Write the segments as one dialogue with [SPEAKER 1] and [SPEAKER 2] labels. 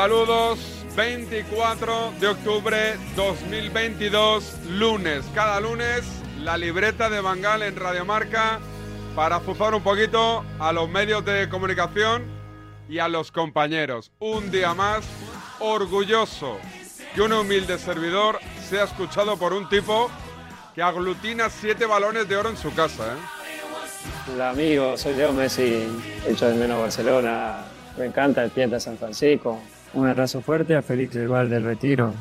[SPEAKER 1] Saludos. 24 de octubre 2022, lunes. Cada lunes, la libreta de Bangal en Radiomarca para azuzar un poquito a los medios de comunicación y a los compañeros. Un día más, orgulloso que un humilde servidor sea escuchado por un tipo que aglutina siete balones de oro en su casa. ¿eh?
[SPEAKER 2] Hola amigo, soy Leo Messi, hecho de menos Barcelona. Me encanta el Pieta San Francisco. Un abrazo fuerte a Félix del del Retiro.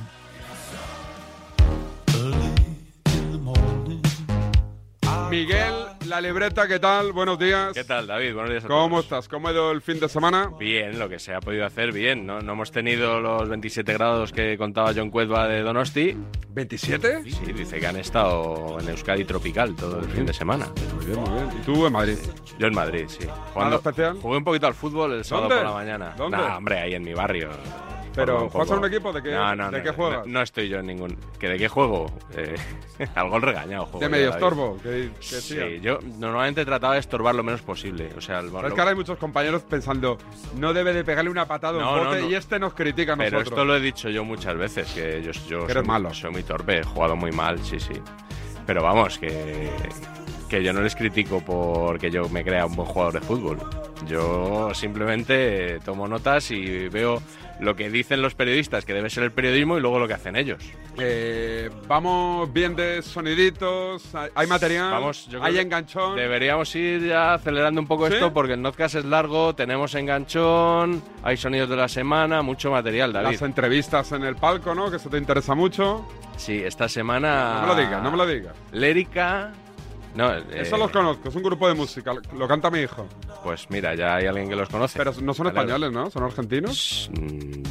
[SPEAKER 1] Miguel, la libreta, ¿qué tal? Buenos días.
[SPEAKER 3] ¿Qué tal, David? Buenos días a
[SPEAKER 1] ¿Cómo
[SPEAKER 3] todos.
[SPEAKER 1] estás? ¿Cómo ha ido el fin de semana?
[SPEAKER 3] Bien, lo que se ha podido hacer bien. No, no hemos tenido los 27 grados que contaba John Cuedva de Donosti.
[SPEAKER 1] ¿27?
[SPEAKER 3] Sí, dice que han estado en Euskadi tropical todo el fin de semana.
[SPEAKER 1] Muy bien, muy bien. ¿Y tú en Madrid?
[SPEAKER 3] Yo en Madrid, sí.
[SPEAKER 1] ¿Nada especial?
[SPEAKER 3] Jugué un poquito al fútbol el sábado
[SPEAKER 1] ¿Dónde?
[SPEAKER 3] por la mañana.
[SPEAKER 1] ¿Dónde?
[SPEAKER 3] Nah, hombre, ahí en mi barrio.
[SPEAKER 1] Pero, ¿juegas a
[SPEAKER 3] poco-
[SPEAKER 1] un equipo? ¿De qué-
[SPEAKER 3] No, no,
[SPEAKER 1] de qué juegas?
[SPEAKER 3] No, estoy yo en ningún... ¿Que ¿De qué juego? Eh, al gol regañado juego.
[SPEAKER 1] De medio estorbo. Que, que
[SPEAKER 3] Sí, yo normalmente trataba de estorbar lo menos posible. O sea, el
[SPEAKER 1] es que ahora hay muchos compañeros pensando, no debe de pegarle una patada a un bote
[SPEAKER 3] no.
[SPEAKER 1] y este nos critica a
[SPEAKER 3] Pero esto lo he dicho yo muchas veces, que yo, yo soy,
[SPEAKER 1] malo.
[SPEAKER 3] soy muy torpe, he jugado muy mal, sí, sí. Pero vamos, que, que yo no les critico porque yo me crea un buen jugador de fútbol. Yo simplemente tomo notas y veo lo que dicen los periodistas, que debe ser el periodismo, y luego lo que hacen ellos.
[SPEAKER 1] Eh, vamos bien de soniditos, hay, material,
[SPEAKER 3] Vamos, yo creo
[SPEAKER 1] hay enganchón.
[SPEAKER 3] Deberíamos ir ya acelerando un poco
[SPEAKER 1] ¿Sí?
[SPEAKER 3] esto porque el podcast es largo, tenemos enganchón, hay sonidos de la semana, mucho material, David.
[SPEAKER 1] Las entrevistas en el palco, ¿no? Que eso te interesa mucho.
[SPEAKER 3] Sí, esta semana...
[SPEAKER 1] No me lo digas, no me lo digas.
[SPEAKER 3] Lérica... No,
[SPEAKER 1] Eso
[SPEAKER 3] eh,
[SPEAKER 1] los conozco, es un grupo de música, lo canta mi hijo.
[SPEAKER 3] Pues mira, ya hay alguien que los conoce.
[SPEAKER 1] Pero no son españoles, ¿no? ¿Son argentinos?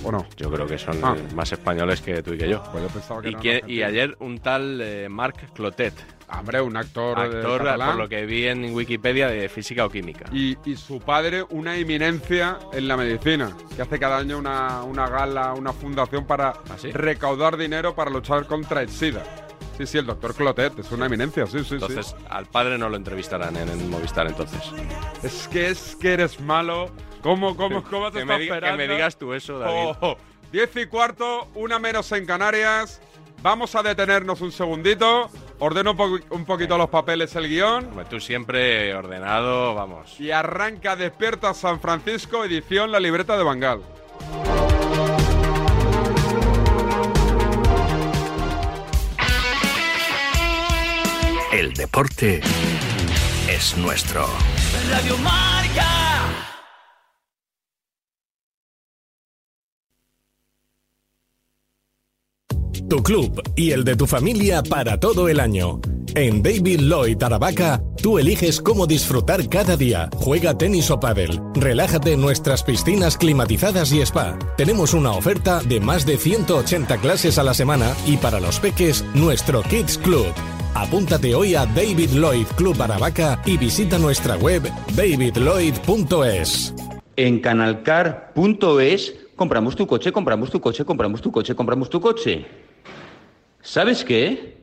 [SPEAKER 1] ¿O no?
[SPEAKER 3] Yo creo que son
[SPEAKER 1] Ah.
[SPEAKER 3] eh, más españoles que tú y que yo.
[SPEAKER 1] Pues yo pensaba que
[SPEAKER 3] Y,
[SPEAKER 1] eran
[SPEAKER 3] que- y
[SPEAKER 1] argentinos.
[SPEAKER 3] ayer un tal eh, Marc Clotet,
[SPEAKER 1] Hombre, un actor, eh,
[SPEAKER 3] actor,
[SPEAKER 1] catalán.
[SPEAKER 3] por lo que vi en Wikipedia, de física o química.
[SPEAKER 1] Y, y su padre, una eminencia en la medicina, que hace cada año una, una gala, una fundación para
[SPEAKER 3] sí?
[SPEAKER 1] recaudar dinero para luchar contra el SIDA. Sí, sí, el doctor Clotet es una eminencia, sí, sí,
[SPEAKER 3] Entonces, al padre no lo entrevistarán en, el Movistar entonces.
[SPEAKER 1] Es que es que eres malo. ¿Cómo, cómo, cómo te
[SPEAKER 3] diga- que
[SPEAKER 1] esperando?
[SPEAKER 3] me digas tú eso, David.
[SPEAKER 1] Oh, oh. Diez y cuarto, una menos en Canarias. Vamos a detenernos un segundito. Ordeno un, po- un poquito los papeles, el guion.
[SPEAKER 3] Hombre, Tú siempre ordenado, vamos.
[SPEAKER 1] Y arranca Despierta San Francisco, edición La Libreta de Bangal.
[SPEAKER 4] Deporte es nuestro.
[SPEAKER 5] Radio Marca.
[SPEAKER 4] Tu club y el de tu familia para todo el año.
[SPEAKER 6] En David Lloyd Aravaca, tú eliges cómo disfrutar cada día. Juega tenis o pádel. Relájate en nuestras piscinas climatizadas y spa. Tenemos una oferta de más de 180 clases a la semana y para los peques, nuestro Kids Club. Apúntate hoy a David Lloyd Club Aravaca y visita nuestra web davidlloyd.es.
[SPEAKER 7] En canalcar.es compramos tu coche, compramos tu coche, compramos tu coche, compramos tu coche. ¿Sabes qué?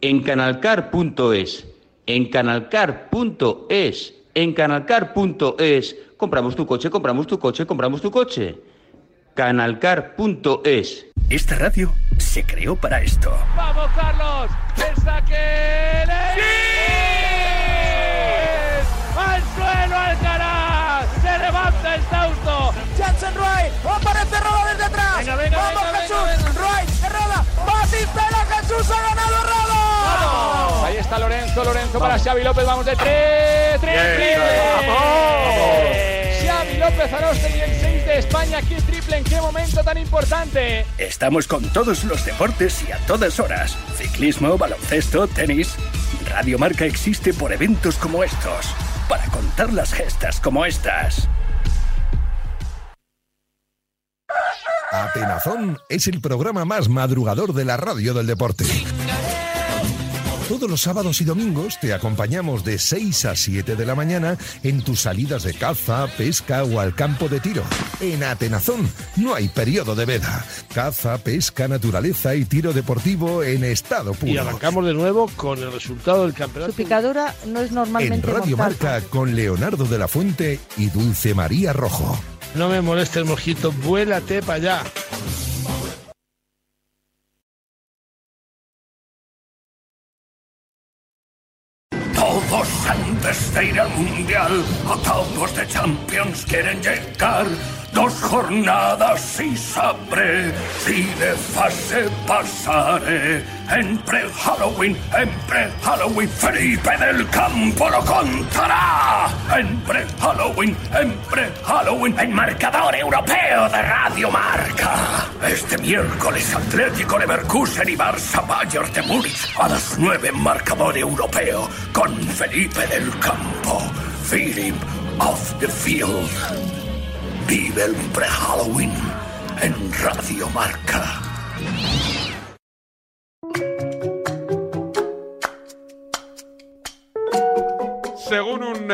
[SPEAKER 7] En canalcar.es, en canalcar.es, en canalcar.es compramos tu coche, compramos tu coche, compramos tu coche. Canalcar.es.
[SPEAKER 6] Esta radio se creó para esto.
[SPEAKER 5] ¡Vamos, Carlos! ¡El saque! ¡Al suelo Alcaraz! ¡Se levanta el Sausto! ¡Jansen Wright! ¡Aparece Roda desde atrás! Venga, venga, ¡Vamos,
[SPEAKER 8] venga,
[SPEAKER 5] Jesús! ¡Wright! ¡Herrada! ¡Batistela! ¡Jesús ha ganado Roda!
[SPEAKER 8] Ahí está Lorenzo, Lorenzo para Xavi López, vamos de tres, tres,
[SPEAKER 5] vamos.
[SPEAKER 8] Xavi López Arostegui, el 6 de España, aquí triple, ¿en qué momento tan importante?
[SPEAKER 6] Estamos con todos los deportes y a todas horas. Ciclismo, baloncesto, tenis. Radio Marca existe por eventos como estos. Para contar las gestas como estas.
[SPEAKER 9] Atenazón es el programa más madrugador de la radio del deporte. Todos los sábados y domingos te acompañamos de 6 a 7 de la mañana en tus salidas de caza, pesca o al campo de tiro. En Atenazón no hay periodo de veda. Caza, pesca, naturaleza y tiro deportivo en estado puro.
[SPEAKER 2] Y arrancamos de nuevo con el resultado del campeonato.
[SPEAKER 10] Su picadura no es
[SPEAKER 9] En
[SPEAKER 10] normalmente
[SPEAKER 9] Radio
[SPEAKER 10] mortal.
[SPEAKER 9] Marca con Leonardo de la Fuente y Dulce María Rojo.
[SPEAKER 2] No me moleste el mojito, vuélate para allá.
[SPEAKER 6] De ir al Mundial, octavos de Champions quieren llegar. Dos jornadas y sabré si de fase pasaré. En pre-Halloween, en pre-Halloween, Felipe del Campo lo contará. En pre-Halloween, en pre-Halloween, en marcador europeo de Radio Marca. Este miércoles Atlético Leverkusen y Barça Bayern de Múnich a las 9 en marcador europeo con Felipe del Campo. Philip of the Field. Vive el pre-Halloween en Radio Marca.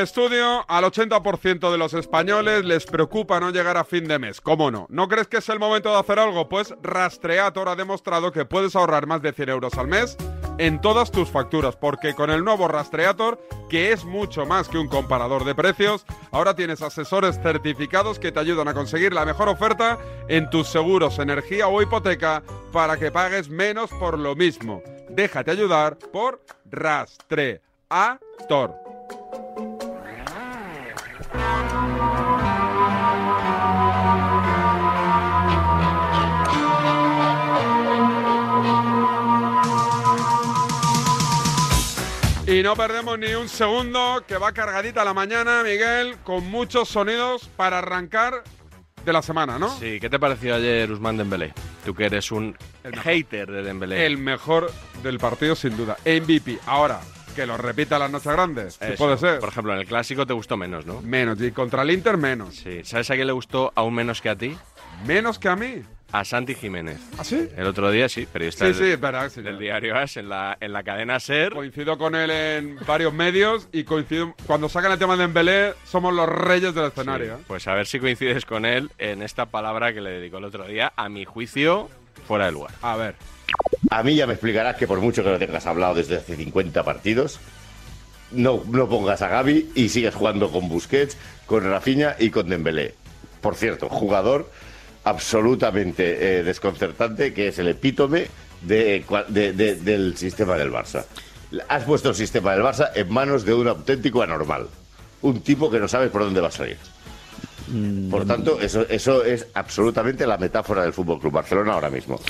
[SPEAKER 1] Estudio, al 80% de los españoles les preocupa no llegar a fin de mes. ¿Cómo no? ¿No crees que es el momento de hacer algo? Pues Rastreator ha demostrado que puedes ahorrar más de 100 euros al mes en todas tus facturas, porque con el nuevo Rastreator, que es mucho más que un comparador de precios, ahora tienes asesores certificados que te ayudan a conseguir la mejor oferta en tus seguros, energía o hipoteca para que pagues menos por lo mismo. Déjate ayudar por Rastreator. Y no perdemos ni un segundo, que va cargadita la mañana, Miguel, con muchos sonidos para arrancar de la semana, ¿no?
[SPEAKER 3] Sí, ¿qué te pareció ayer Usman Dembélé? Tú que eres un hater de Dembélé.
[SPEAKER 1] El mejor del partido, sin duda. MVP. Ahora, que lo repita las noches grandes. si
[SPEAKER 3] Eso.
[SPEAKER 1] puede ser.
[SPEAKER 3] Por ejemplo, en el clásico te gustó menos, ¿no?
[SPEAKER 1] Menos. Y contra el Inter, menos.
[SPEAKER 3] Sí. ¿Sabes a quién le gustó aún menos que a ti?
[SPEAKER 1] Menos que a mí.
[SPEAKER 3] A Santi Jiménez.
[SPEAKER 1] ¿Ah, sí?
[SPEAKER 3] El otro día sí, periodista
[SPEAKER 1] Sí,
[SPEAKER 3] del,
[SPEAKER 1] sí, es verdad, sí,
[SPEAKER 3] del diario As en la, en la cadena SER.
[SPEAKER 1] Coincido con él en varios medios y coincido. Cuando sacan el tema de Dembélé, somos los reyes del escenario. ¿eh?
[SPEAKER 3] Pues a ver si coincides con él en esta palabra que le dedicó el otro día, a mi juicio, fuera de lugar.
[SPEAKER 1] A ver.
[SPEAKER 11] A mí ya me explicarás que por mucho que lo tengas hablado desde hace 50 partidos, no, no pongas a Gaby y sigues jugando con Busquets, con Rafinha y con Dembélé. Por cierto, jugador absolutamente eh, desconcertante que es el epítome de, cua- de- de- del sistema del Barça. Has puesto el sistema del Barça en manos de un auténtico anormal. Un tipo que no sabes por dónde va a salir. Por tanto, eso, eso es absolutamente la metáfora del Fútbol Club Barcelona ahora mismo.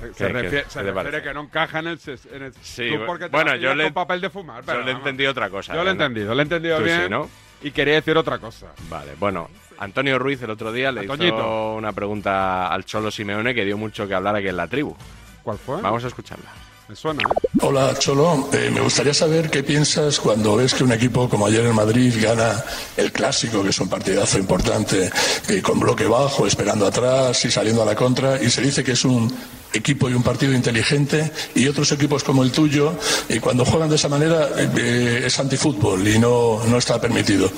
[SPEAKER 1] Se,
[SPEAKER 3] ¿Qué-
[SPEAKER 1] se
[SPEAKER 3] qué-
[SPEAKER 1] refiere, se que no encaja en el, en el
[SPEAKER 3] Sí,
[SPEAKER 1] tú porque
[SPEAKER 3] bueno, yo le-
[SPEAKER 1] con papel de fumar.
[SPEAKER 3] Yo
[SPEAKER 1] pero
[SPEAKER 3] le he
[SPEAKER 1] vamos.
[SPEAKER 3] entendido otra cosa.
[SPEAKER 1] Yo lo he.
[SPEAKER 3] ¿no?
[SPEAKER 1] entendido, lo he entendido
[SPEAKER 3] Tú sí,
[SPEAKER 1] bien.
[SPEAKER 3] ¿no?
[SPEAKER 1] Y quería decir otra cosa.
[SPEAKER 3] Vale, bueno, Antonio Ruiz el otro día le hizo
[SPEAKER 1] Antoñito.
[SPEAKER 3] una pregunta al Cholo Simeone que dio mucho que hablar aquí en la tribu.
[SPEAKER 1] ¿Cuál fue?
[SPEAKER 3] Vamos a escucharla.
[SPEAKER 1] Me suena, ¿eh?
[SPEAKER 12] Hola, Cholo. Eh, me gustaría saber qué piensas cuando ves que un equipo como ayer en Madrid gana el clásico, que es un partidazo importante, eh, con bloque bajo, esperando atrás y saliendo a la contra, y se dice que es un equipo y un partido inteligente, y otros equipos como el tuyo, eh, cuando juegan de esa manera, eh, eh, es antifútbol y no, no está permitido.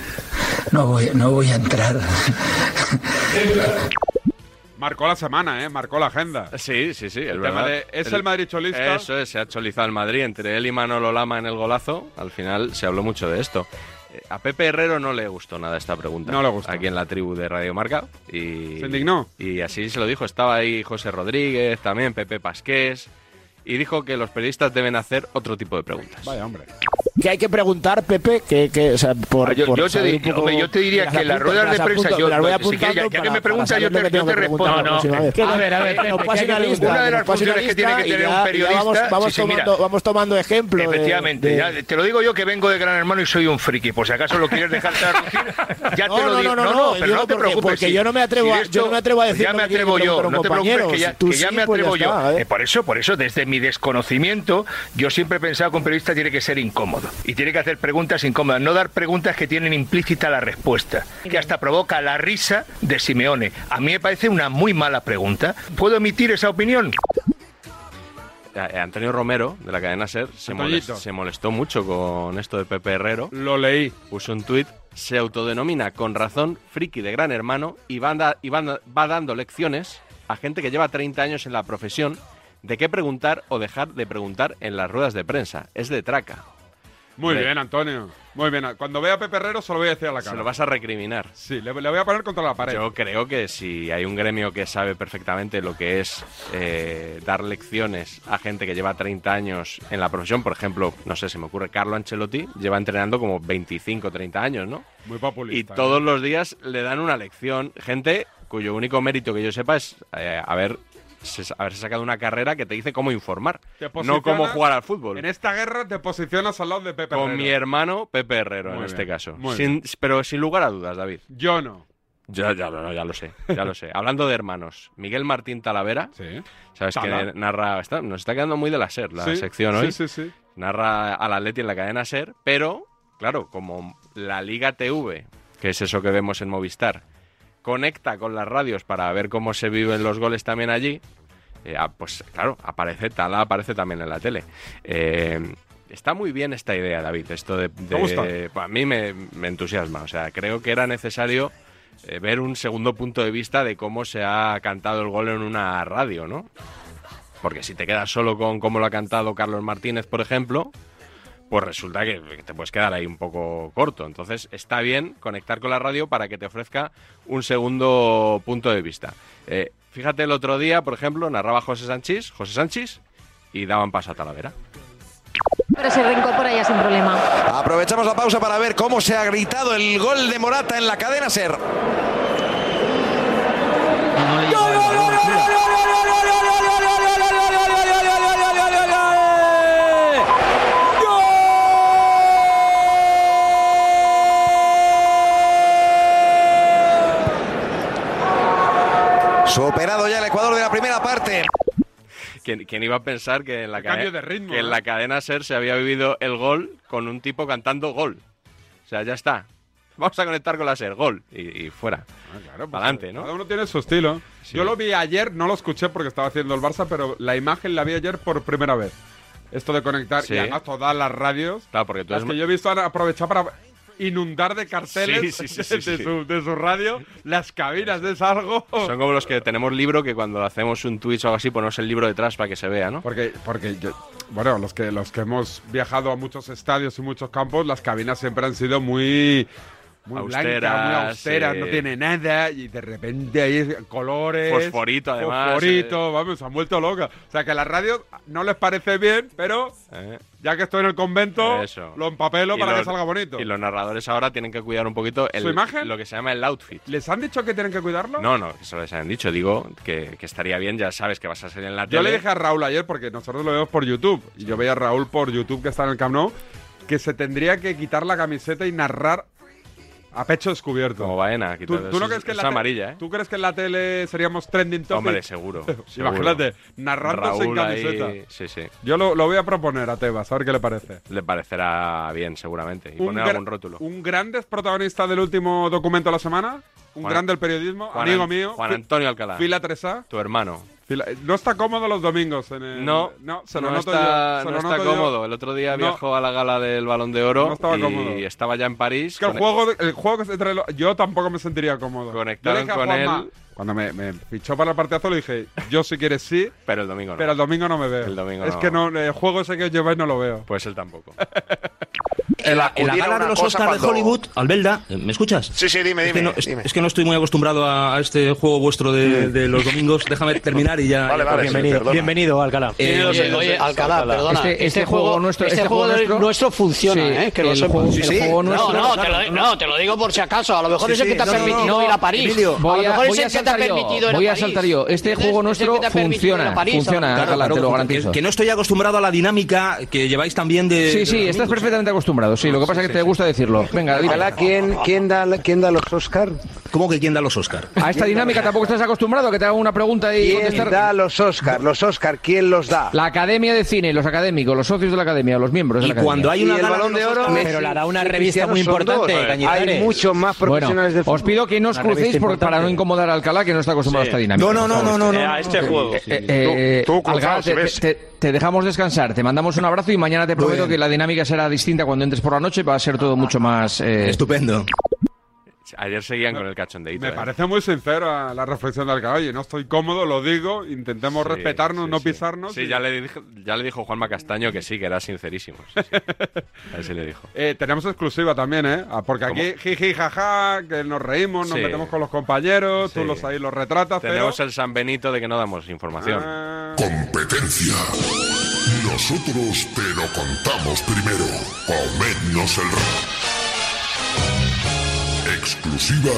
[SPEAKER 13] No voy, no voy a entrar.
[SPEAKER 1] Marcó la semana, ¿eh? Marcó la agenda.
[SPEAKER 3] Sí, sí, sí, es
[SPEAKER 1] El
[SPEAKER 3] verdad.
[SPEAKER 1] tema de- ¿es el Madrid cholista?
[SPEAKER 3] Eso es, se ha cholizado el Madrid entre él y Manolo Lama en el golazo. Al final se habló mucho de esto. A Pepe Herrero no le gustó nada esta pregunta.
[SPEAKER 1] No le gustó.
[SPEAKER 3] Aquí en la tribu de Radio Marca. Y,
[SPEAKER 1] ¿Se indignó?
[SPEAKER 3] Y así se lo dijo. Estaba ahí José Rodríguez, también Pepe Pasqués. Y dijo que los periodistas deben hacer otro tipo de preguntas.
[SPEAKER 1] Vaya, hombre.
[SPEAKER 14] Que hay que preguntar, Pepe, que, que o sea, por,
[SPEAKER 15] Ah, yo,
[SPEAKER 14] por
[SPEAKER 15] yo te,
[SPEAKER 14] un
[SPEAKER 15] hombre, yo te diría que las ruedas de prensa, yo,
[SPEAKER 14] voy
[SPEAKER 15] si quieres, ya, ya que me preguntas, yo te,
[SPEAKER 14] que
[SPEAKER 15] yo te
[SPEAKER 14] que preguntar
[SPEAKER 15] respondo.
[SPEAKER 14] vez. Que
[SPEAKER 15] a ver, a ver,
[SPEAKER 14] que nos
[SPEAKER 15] Pepe,
[SPEAKER 14] pase
[SPEAKER 15] que
[SPEAKER 14] una
[SPEAKER 15] hay
[SPEAKER 14] lista,
[SPEAKER 15] una de
[SPEAKER 14] que
[SPEAKER 15] las
[SPEAKER 14] una
[SPEAKER 15] funciones que tiene que tener un
[SPEAKER 14] ya- ya
[SPEAKER 15] periodista.
[SPEAKER 14] Vamos, vamos
[SPEAKER 15] sí, sí, mira.
[SPEAKER 14] tomando, vamos tomando ejemplo. de-
[SPEAKER 15] Efectivamente,
[SPEAKER 14] de-
[SPEAKER 15] ya te lo digo yo que vengo de Gran Hermano y soy un friki. Por si acaso lo quieres dejar traducir, ya
[SPEAKER 14] No,
[SPEAKER 15] te lo
[SPEAKER 14] no,
[SPEAKER 15] digo.
[SPEAKER 14] no, no, no,
[SPEAKER 15] pero no te preocupes.
[SPEAKER 14] porque yo no me atrevo a-
[SPEAKER 15] de
[SPEAKER 14] yo
[SPEAKER 15] hecho,
[SPEAKER 14] no me atrevo a decir
[SPEAKER 15] Ya me
[SPEAKER 14] que
[SPEAKER 15] atrevo
[SPEAKER 14] que
[SPEAKER 15] yo, no te preocupes, que ya, que me
[SPEAKER 14] pues
[SPEAKER 15] atrevo yo.
[SPEAKER 14] ¿eh?
[SPEAKER 15] Eh, por eso, por eso, desde mi desconocimiento, yo siempre he pensado que un periodista tiene que ser incómodo y tiene que hacer preguntas incómodas, no dar preguntas que tienen implícita la respuesta, que hasta provoca la risa de Simeone. A mí me parece una muy mala pregunta. ¿Puedo emitir esa opinión?
[SPEAKER 3] Eh, Antonio Romero, de la cadena SER, se,
[SPEAKER 1] Antoñito.
[SPEAKER 3] molest- se molestó mucho con esto de Pepe Herrero.
[SPEAKER 1] Lo leí.
[SPEAKER 3] Puso un tuit, se autodenomina con razón friki de gran hermano y, va, da- y va- va dando lecciones a gente que lleva 30 años en la profesión de qué preguntar o dejar de preguntar en las ruedas de prensa. Es de traca.
[SPEAKER 1] Muy bien, Antonio. Muy bien. Cuando vea a Pepe Herrero, se lo voy a decir a la cara.
[SPEAKER 3] Se lo vas a recriminar.
[SPEAKER 1] Sí, le, le voy a poner contra la pared.
[SPEAKER 3] Yo creo que si hay un gremio que sabe perfectamente lo que es eh, dar lecciones a gente que lleva 30 años en la profesión, por ejemplo, no sé, se me ocurre, Carlo Ancelotti lleva entrenando como 25, 30 años, ¿no?
[SPEAKER 1] Muy
[SPEAKER 3] Y
[SPEAKER 1] populista. ¿eh?
[SPEAKER 3] todos los días le dan una lección. Gente cuyo único mérito que yo sepa es eh, haber se- haberse sacado una carrera que te dice cómo informar, no cómo jugar al fútbol.
[SPEAKER 1] En esta guerra te posicionas al lado de Pepe
[SPEAKER 3] Con
[SPEAKER 1] Herrero.
[SPEAKER 3] mi hermano Pepe Herrero, en este caso. Sin- pero sin lugar a dudas, David.
[SPEAKER 1] Yo no.
[SPEAKER 3] Ya, ya, no, ya lo sé, ya lo sé. Hablando de hermanos, Miguel Martín Talavera, ¿sabes
[SPEAKER 1] Tala.
[SPEAKER 3] que narra? está- nos está quedando muy de la SER la
[SPEAKER 1] Sí,
[SPEAKER 3] sección
[SPEAKER 1] sí,
[SPEAKER 3] hoy.
[SPEAKER 1] sí, sí.
[SPEAKER 3] Narra al Atleti en la cadena SER, pero, claro, como la Liga TV, que es eso que vemos en Movistar, conecta con las radios para ver cómo se viven los goles también allí, eh, ah, pues claro, aparece Tala, aparece también en la tele. Eh, está muy bien esta idea, David, esto de... de-
[SPEAKER 1] gusta?
[SPEAKER 3] pues a mí me, me entusiasma, o sea, creo que era necesario eh, ver un segundo punto de vista de cómo se ha cantado el gol en una radio, ¿no? Porque si te quedas solo con cómo lo ha cantado Carlos Martínez, por ejemplo, pues resulta que te puedes quedar ahí un poco corto. Entonces está bien conectar con la radio para que te ofrezca un segundo punto de vista. Eh, fíjate el otro día, por ejemplo, narraba José Sánchez, José Sánchez, y daban paso a Talavera.
[SPEAKER 16] Pero se reincorpora ya sin problema.
[SPEAKER 17] Aprovechamos la pausa para ver cómo se ha gritado el gol de Morata en la cadena Ser. Superado ya el Ecuador de la primera parte.
[SPEAKER 3] ¿Quién, quién iba a pensar que en la,
[SPEAKER 1] cambio
[SPEAKER 3] cade-
[SPEAKER 1] de ritmo,
[SPEAKER 3] que en
[SPEAKER 1] ¿eh?
[SPEAKER 3] la cadena SER se había vivido el gol con un tipo cantando gol? O sea, ya está. Vamos a conectar con la SER, gol. Y, y fuera.
[SPEAKER 1] Claro, pues,
[SPEAKER 3] Para adelante, ¿no?
[SPEAKER 1] Cada uno tiene su estilo. Yo lo vi ayer, no lo escuché porque estaba haciendo el Barça, pero la imagen la vi ayer por primera vez. Esto de conectar
[SPEAKER 3] Sí.
[SPEAKER 1] y además todas las radios.
[SPEAKER 3] Claro, porque tú
[SPEAKER 1] las
[SPEAKER 3] eres
[SPEAKER 1] que yo he visto han aprovechado para inundar de carteles
[SPEAKER 3] Sí, sí, sí,
[SPEAKER 1] de, su, de su radio las cabinas de algo.
[SPEAKER 3] Son como los que tenemos libro que cuando hacemos un Twitch o algo así ponemos el libro detrás para que se vea, ¿no?
[SPEAKER 1] Porque, porque yo, bueno, los que, los que hemos viajado a muchos estadios y muchos campos, las cabinas siempre han sido muy, muy
[SPEAKER 3] Austeras,
[SPEAKER 1] muy austeras,
[SPEAKER 3] sí.
[SPEAKER 1] no tiene nada y de repente hay colores.
[SPEAKER 3] Fosforito, además,
[SPEAKER 1] Fosforito, vamos, se han vuelto locas. O sea que a las radios no les parece bien, pero
[SPEAKER 3] Eh,
[SPEAKER 1] ya que estoy en el convento,
[SPEAKER 3] Eso.
[SPEAKER 1] lo empapelo
[SPEAKER 3] Y
[SPEAKER 1] para que salga bonito.
[SPEAKER 3] Y los narradores ahora tienen que cuidar un poquito el,
[SPEAKER 1] ¿Su imagen?
[SPEAKER 3] lo que se llama el outfit.
[SPEAKER 1] ¿Les han dicho que tienen que cuidarlo?
[SPEAKER 3] No, no, eso les han dicho. Digo que, que estaría bien, ya sabes que vas a salir en la
[SPEAKER 1] Yo
[SPEAKER 3] tele.
[SPEAKER 1] le dije a Raúl ayer, porque nosotros lo vemos por YouTube, y yo veía a Raúl por YouTube que está en el Camp Nou, que se tendría que quitar la camiseta y narrar A pecho descubierto.
[SPEAKER 3] Como baena.
[SPEAKER 1] ¿Tú, tú no
[SPEAKER 3] es-
[SPEAKER 1] crees que en
[SPEAKER 3] es
[SPEAKER 1] la
[SPEAKER 3] amarilla, ¿eh?
[SPEAKER 1] ¿Tú crees que en la tele seríamos trending topic?
[SPEAKER 3] Hombre, seguro.
[SPEAKER 1] Imagínate,
[SPEAKER 3] seguro.
[SPEAKER 1] sin
[SPEAKER 3] Raúl ahí,
[SPEAKER 1] camiseta.
[SPEAKER 3] sí, sí.
[SPEAKER 1] Yo lo, lo voy a proponer a Tebas, a ver qué le parece.
[SPEAKER 3] Le parecerá bien, seguramente. Y
[SPEAKER 1] Un
[SPEAKER 3] poner algún rótulo.
[SPEAKER 1] Un grande protagonista del último documento de la semana. Un
[SPEAKER 3] Juan-
[SPEAKER 1] grande del periodismo,
[SPEAKER 3] Juan
[SPEAKER 1] amigo mío.
[SPEAKER 3] Juan Antonio Alcalá.
[SPEAKER 1] Fila Tresá.
[SPEAKER 3] Tu hermano.
[SPEAKER 1] No está cómodo los domingos en el...
[SPEAKER 3] No,
[SPEAKER 1] no, se lo
[SPEAKER 3] no
[SPEAKER 1] noto
[SPEAKER 3] está,
[SPEAKER 1] yo. se
[SPEAKER 3] no
[SPEAKER 1] lo
[SPEAKER 3] está
[SPEAKER 1] noto yo.
[SPEAKER 3] cómodo. El otro día
[SPEAKER 1] No.
[SPEAKER 3] viajó a la gala del Balón de Oro
[SPEAKER 1] No estaba
[SPEAKER 3] y
[SPEAKER 1] cómodo.
[SPEAKER 3] estaba ya en París.
[SPEAKER 1] Es que el
[SPEAKER 3] con-
[SPEAKER 1] juego, el juego que se lo- yo tampoco me sentiría cómodo.
[SPEAKER 3] Conectaron
[SPEAKER 1] Yo
[SPEAKER 3] con
[SPEAKER 1] Juanma,
[SPEAKER 3] él.
[SPEAKER 1] Cuando me, me fichó para el partidazo le dije, yo si quieres sí,
[SPEAKER 3] Pero el domingo no.
[SPEAKER 1] pero el domingo no me veo.
[SPEAKER 3] El domingo
[SPEAKER 1] es
[SPEAKER 3] no.
[SPEAKER 1] que no, el juego ese que os lleváis no lo veo.
[SPEAKER 3] Pues él tampoco.
[SPEAKER 18] En la, en gala de los Oscars de Hollywood, Albelda, ¿eh, ¿me escuchas?
[SPEAKER 19] Sí, sí, dime,
[SPEAKER 18] Es que,
[SPEAKER 19] dime,
[SPEAKER 18] no, es,
[SPEAKER 19] dime.
[SPEAKER 18] es que no estoy muy acostumbrado a, a este juego vuestro de, de los domingos. Déjame terminar y ya.
[SPEAKER 19] Vale, vale,
[SPEAKER 18] bienvenido.
[SPEAKER 20] Bienvenido, Alcalá.
[SPEAKER 18] Eh,
[SPEAKER 20] Oye,
[SPEAKER 18] oye,
[SPEAKER 20] Alcalá, perdona.
[SPEAKER 21] Este, este juego, nuestro,
[SPEAKER 20] este
[SPEAKER 21] este
[SPEAKER 20] juego
[SPEAKER 21] nuestro,
[SPEAKER 20] nuestro funciona,
[SPEAKER 21] Sí,
[SPEAKER 20] ¿eh? Que lo sepas. Sí, no, no, te lo, no, te lo digo por si acaso. A lo mejor
[SPEAKER 21] Sí,
[SPEAKER 20] es el que te ha permitido ir a París. A lo mejor es el que te ha permitido ir a
[SPEAKER 21] Voy a
[SPEAKER 20] París.
[SPEAKER 21] saltar yo. Este juego nuestro funciona.
[SPEAKER 20] París,
[SPEAKER 21] funciona, Alcalá, te lo garantizo.
[SPEAKER 18] Que, no estoy acostumbrado a la dinámica que lleváis también de.
[SPEAKER 21] Sí, sí, estás perfectamente acostumbrado. Sí, lo que pasa es que te gusta decirlo. Venga, dime.
[SPEAKER 20] ¿quién, quién, da, ¿quién da los Oscar?
[SPEAKER 18] ¿Cómo que quién da los Oscar?
[SPEAKER 21] A esta dinámica tampoco estás acostumbrado, que te haga una pregunta y
[SPEAKER 20] ¿Quién
[SPEAKER 21] contestar.
[SPEAKER 20] da los Oscar? Los Oscar, ¿quién los da?
[SPEAKER 21] La Academia de Cine, los académicos, los socios de la Academia, los miembros de
[SPEAKER 18] Y
[SPEAKER 21] la Academia.
[SPEAKER 18] cuando hay una
[SPEAKER 20] Y el
[SPEAKER 18] gala
[SPEAKER 20] Balón de Oro, Messi
[SPEAKER 22] Pero la da una
[SPEAKER 20] y
[SPEAKER 22] revista muy importante,
[SPEAKER 20] dos.
[SPEAKER 22] Cañizares.
[SPEAKER 20] Hay muchos más
[SPEAKER 21] Bueno,
[SPEAKER 20] profesionales de
[SPEAKER 21] os
[SPEAKER 20] fútbol.
[SPEAKER 21] pido que no os crucéis por- para no incomodar a Alcalá, que no está acostumbrado a esta dinámica.
[SPEAKER 18] No, no, no, no, no, no.
[SPEAKER 19] a este juego.
[SPEAKER 21] Eh, eh,
[SPEAKER 19] Tú- tú
[SPEAKER 21] Alcalá,
[SPEAKER 19] cruzado, si
[SPEAKER 21] te,
[SPEAKER 19] ves.
[SPEAKER 21] te- te dejamos descansar, te mandamos un abrazo y mañana te prometo
[SPEAKER 18] bien.
[SPEAKER 21] que la dinámica será distinta cuando entres por la noche, va a ser todo mucho más... eh,
[SPEAKER 18] Estupendo.
[SPEAKER 3] Ayer seguían con el cachondeito.
[SPEAKER 1] Me
[SPEAKER 3] ¿eh?
[SPEAKER 1] parece muy sincera la reflexión de Alcalá. Oye, no estoy cómodo, lo digo. Intentemos
[SPEAKER 3] Sí,
[SPEAKER 1] respetarnos,
[SPEAKER 3] sí,
[SPEAKER 1] no
[SPEAKER 3] sí.
[SPEAKER 1] pisarnos.
[SPEAKER 3] Sí,
[SPEAKER 1] y-
[SPEAKER 3] ya le, dije- ya le dijo Juanma Castaño que sí, que era sincerísimo. Sí, sí. A ver si le dijo.
[SPEAKER 1] Eh, tenemos exclusiva también, ¿eh? Ah, Porque aquí, jiji, jaja, que nos reímos, nos
[SPEAKER 3] Sí.
[SPEAKER 1] metemos con los compañeros, tú los ahí los retratas,
[SPEAKER 3] Tenemos
[SPEAKER 1] pero...
[SPEAKER 3] el San Benito de que no damos información.
[SPEAKER 1] Ah,
[SPEAKER 23] Competencia. Nosotros te lo contamos primero. Comednos el Exclusiva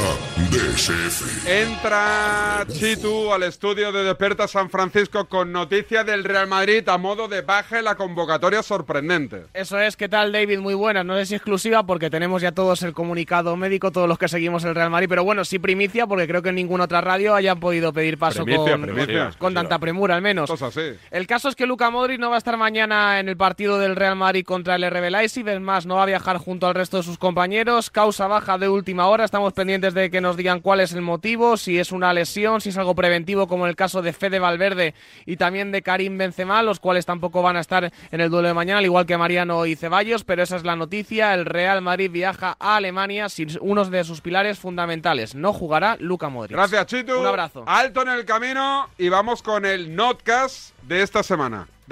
[SPEAKER 23] DSF.
[SPEAKER 1] Entra Chitu al estudio de Desperta San Francisco con noticia del Real Madrid a modo de baja en la convocatoria sorprendente.
[SPEAKER 24] Eso es, ¿qué tal David? Muy buenas, no sé si exclusiva porque tenemos ya todos el comunicado médico, todos los que seguimos el Real Madrid, pero bueno, sí primicia porque creo que en ninguna otra radio hayan podido pedir paso
[SPEAKER 1] Primicia,
[SPEAKER 24] con,
[SPEAKER 1] primicia.
[SPEAKER 24] con tanta premura al menos.
[SPEAKER 1] Cosas así.
[SPEAKER 24] El caso es que Luca Modric no va a estar mañana en el partido del Real Madrid contra el RB Leipzig, es más, no va a viajar junto al resto de sus compañeros, causa baja de última hora, estamos pendientes de que nos digan cuál es el motivo, si es una lesión, si es algo preventivo como el caso de Fede Valverde y también de Karim Benzema, los cuales tampoco van a estar en el duelo de mañana, al igual que Mariano y Ceballos, pero esa es la noticia, el Real Madrid viaja a Alemania sin uno de sus pilares fundamentales, no jugará Luca Modric.
[SPEAKER 1] Gracias, Chitu.
[SPEAKER 24] Un abrazo.
[SPEAKER 1] Alto en el camino y vamos con el notcast de esta semana.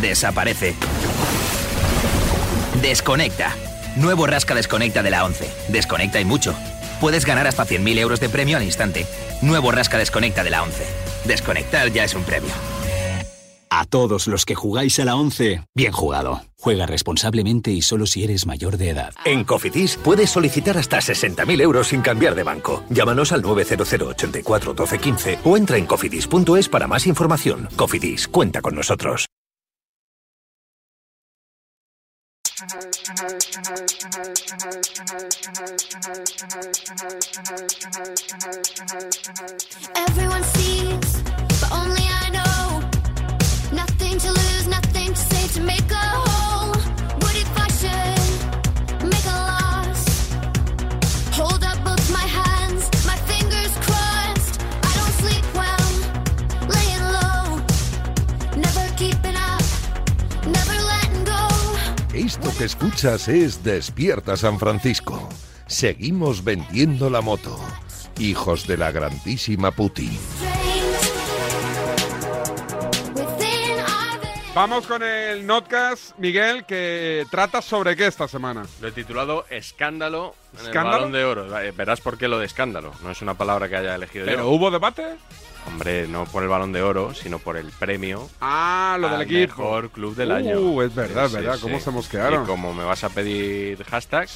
[SPEAKER 25] Desaparece. Desconecta. Nuevo Rasca Desconecta de la 11. Desconecta y mucho. Puedes ganar hasta 100.000 euros de premio al instante. Nuevo Rasca Desconecta de la 11. Desconectar ya es un premio.
[SPEAKER 26] A todos los que jugáis a la 11, bien jugado. Juega responsablemente y solo si eres mayor de edad.
[SPEAKER 27] En Cofidis puedes solicitar hasta 60.000 euros sin cambiar de banco. Llámanos al 900 84 12 15 o entra en cofidis.es para más información. Cofidis, cuenta con nosotros.
[SPEAKER 28] Everyone sees, but only I know. Nothing to lose, nothing to say to make a go.
[SPEAKER 29] que escuchas es Despierta San Francisco. Seguimos vendiendo la moto. Hijos de la grandísima Putin.
[SPEAKER 1] Vamos con el notcast, Miguel, que trata sobre qué esta semana.
[SPEAKER 3] Lo he titulado Escándalo en
[SPEAKER 1] ¿Escándalo?
[SPEAKER 3] el Balón de Oro. Eh, Verás por qué lo de escándalo. No es una palabra que haya elegido
[SPEAKER 1] ¿Pero
[SPEAKER 3] yo.
[SPEAKER 1] hubo debate?
[SPEAKER 3] Hombre, no por el Balón de Oro, sino por el premio
[SPEAKER 1] Ah, lo del equipo.
[SPEAKER 3] mejor club del
[SPEAKER 1] Uh,
[SPEAKER 3] año.
[SPEAKER 1] es verdad, es verdad. ¿Cómo se mosquearon?
[SPEAKER 3] Y como me vas a pedir hashtags,